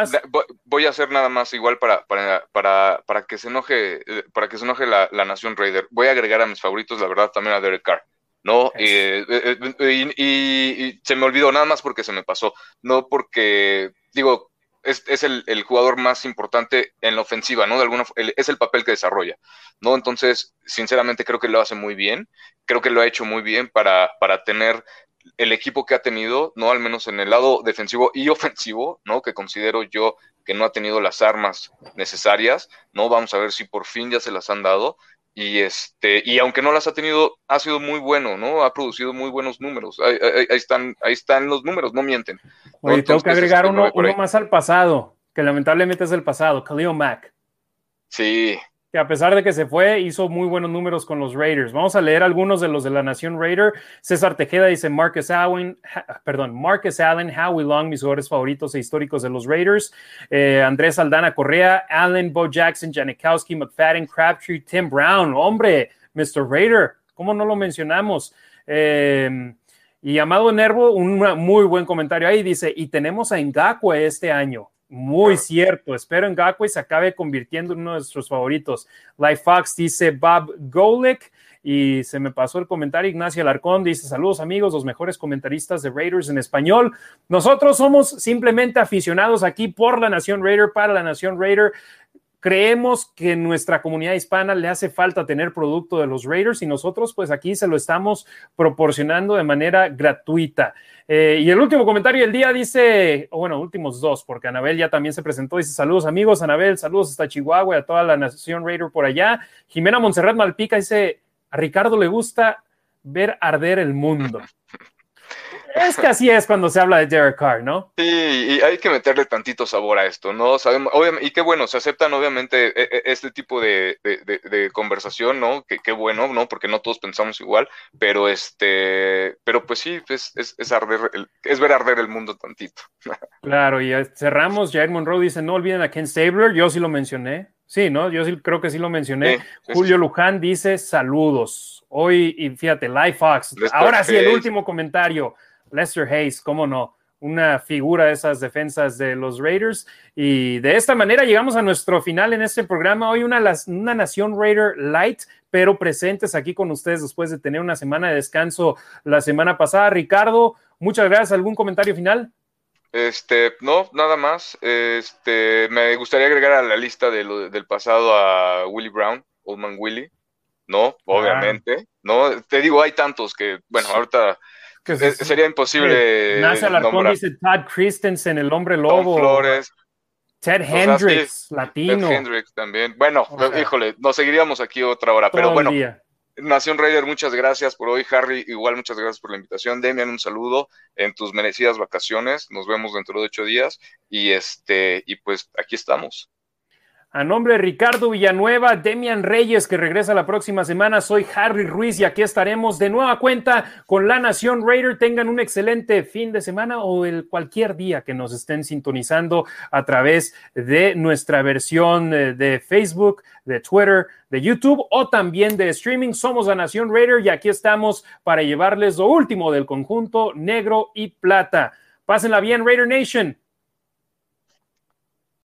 voy a hacer nada más igual para, para, para, para que se enoje, eh, para que se enoje la, Nación Raider. Voy a agregar a mis favoritos, la verdad, también a Derek Carr. ¿no? y, se me olvidó nada más porque se me pasó, no porque, digo, es, el, jugador más importante en la ofensiva, ¿no? De alguna es el papel que desarrolla, ¿no? Entonces, sinceramente creo que lo hace muy bien, creo que lo ha hecho muy bien para, para tener el equipo que ha tenido, ¿no? Al menos en el lado defensivo y ofensivo, ¿no? Que considero yo que no ha tenido las armas necesarias, ¿no? Vamos a ver si por fin ya se las han dado y este y aunque no las ha tenido ha sido muy bueno no ha producido muy buenos números. Ahí, están ahí están los números no mienten. Oye, tengo que agregar uno, uno más al pasado que lamentablemente es el pasado Khalil Mack. Sí que a pesar de que se fue, hizo muy buenos números con los Raiders. Vamos a leer algunos de los de la Nación Raider. César Tejeda dice Marcus Allen, perdón, Marcus Allen, Howie Long, mis jugadores favoritos e históricos de los Raiders. Eh, Andrés Aldana Correa, Allen, Bo Jackson, Janikowski, McFadden, Crabtree, Tim Brown. Hombre, Mr. Raider, ¿cómo no lo mencionamos? Eh, y Amado Nervo, un muy buen comentario ahí, dice, y tenemos a Ngakwe este año. Muy cierto. Espero en Gakwe se acabe convirtiendo en uno de nuestros favoritos. Life Fox dice Bob Golick. Y se me pasó el comentario. Ignacio Alarcón dice: Saludos, amigos, los mejores comentaristas de Raiders en español. Nosotros somos simplemente aficionados aquí por la Nación Raider, para la Nación Raider. Creemos que nuestra comunidad hispana le hace falta tener producto de los Raiders y nosotros pues aquí se lo estamos proporcionando de manera gratuita. Eh, y el último comentario del día dice, o bueno, últimos dos, porque Anabel ya también se presentó, dice saludos amigos, Anabel, saludos hasta Chihuahua y a toda la nación Raider por allá. Jimena Montserrat Malpica dice, a Ricardo le gusta ver arder el mundo. Es que así es cuando se habla de Derek Carr, ¿no? Sí, y hay que meterle tantito sabor a esto, ¿no? Sabemos, obviamente, y qué bueno, se aceptan obviamente e, e, este tipo de, conversación, ¿no? Qué bueno, ¿no? Porque no todos pensamos igual, pero este, pero pues sí, es, es, arder, es ver arder el mundo tantito. Claro, y cerramos, Jair Monroe dice, no olviden a Ken Stabler, yo sí lo mencioné, sí, ¿no? Yo sí creo que sí lo mencioné. Julio Luján dice, saludos. Hoy, y fíjate, Live Fox, ahora sí, el último comentario. Lester Hayes, cómo no, una figura de esas defensas de los Raiders. Y de esta manera llegamos a nuestro final en este programa. Hoy una, una Nación Raider Light, pero presentes aquí con ustedes después de tener una semana de descanso la semana pasada. Ricardo, muchas gracias. ¿Algún comentario final? Este, no, nada más. Este, me gustaría agregar a la lista del pasado a Willie Brown, Oldman Willie. No, ah. obviamente. No, te digo, hay tantos que, bueno, ahorita sería imposible. Nace Alarcón dice Todd Christensen, el hombre lobo. Flores. Ted Hendricks, latino. Ted Hendricks también. Bueno, híjole, nos seguiríamos aquí otra hora, pero bueno. Nación Raider, muchas gracias por hoy. Harry, igual muchas gracias por la invitación. Demian, un saludo en tus merecidas vacaciones. Nos vemos dentro de ocho días. Y este, y pues aquí estamos. A nombre de Ricardo Villanueva, Demian Reyes, que regresa la próxima semana, soy Harry Ruiz y aquí estaremos de nueva cuenta con La Nación Raider. Tengan un excelente fin de semana o el cualquier día que nos estén sintonizando a través de nuestra versión eh, de Facebook, de Twitter, de YouTube o también de streaming. Somos La Nación Raider y aquí estamos para llevarles lo último del conjunto negro y plata. Pásenla bien, Raider Nation.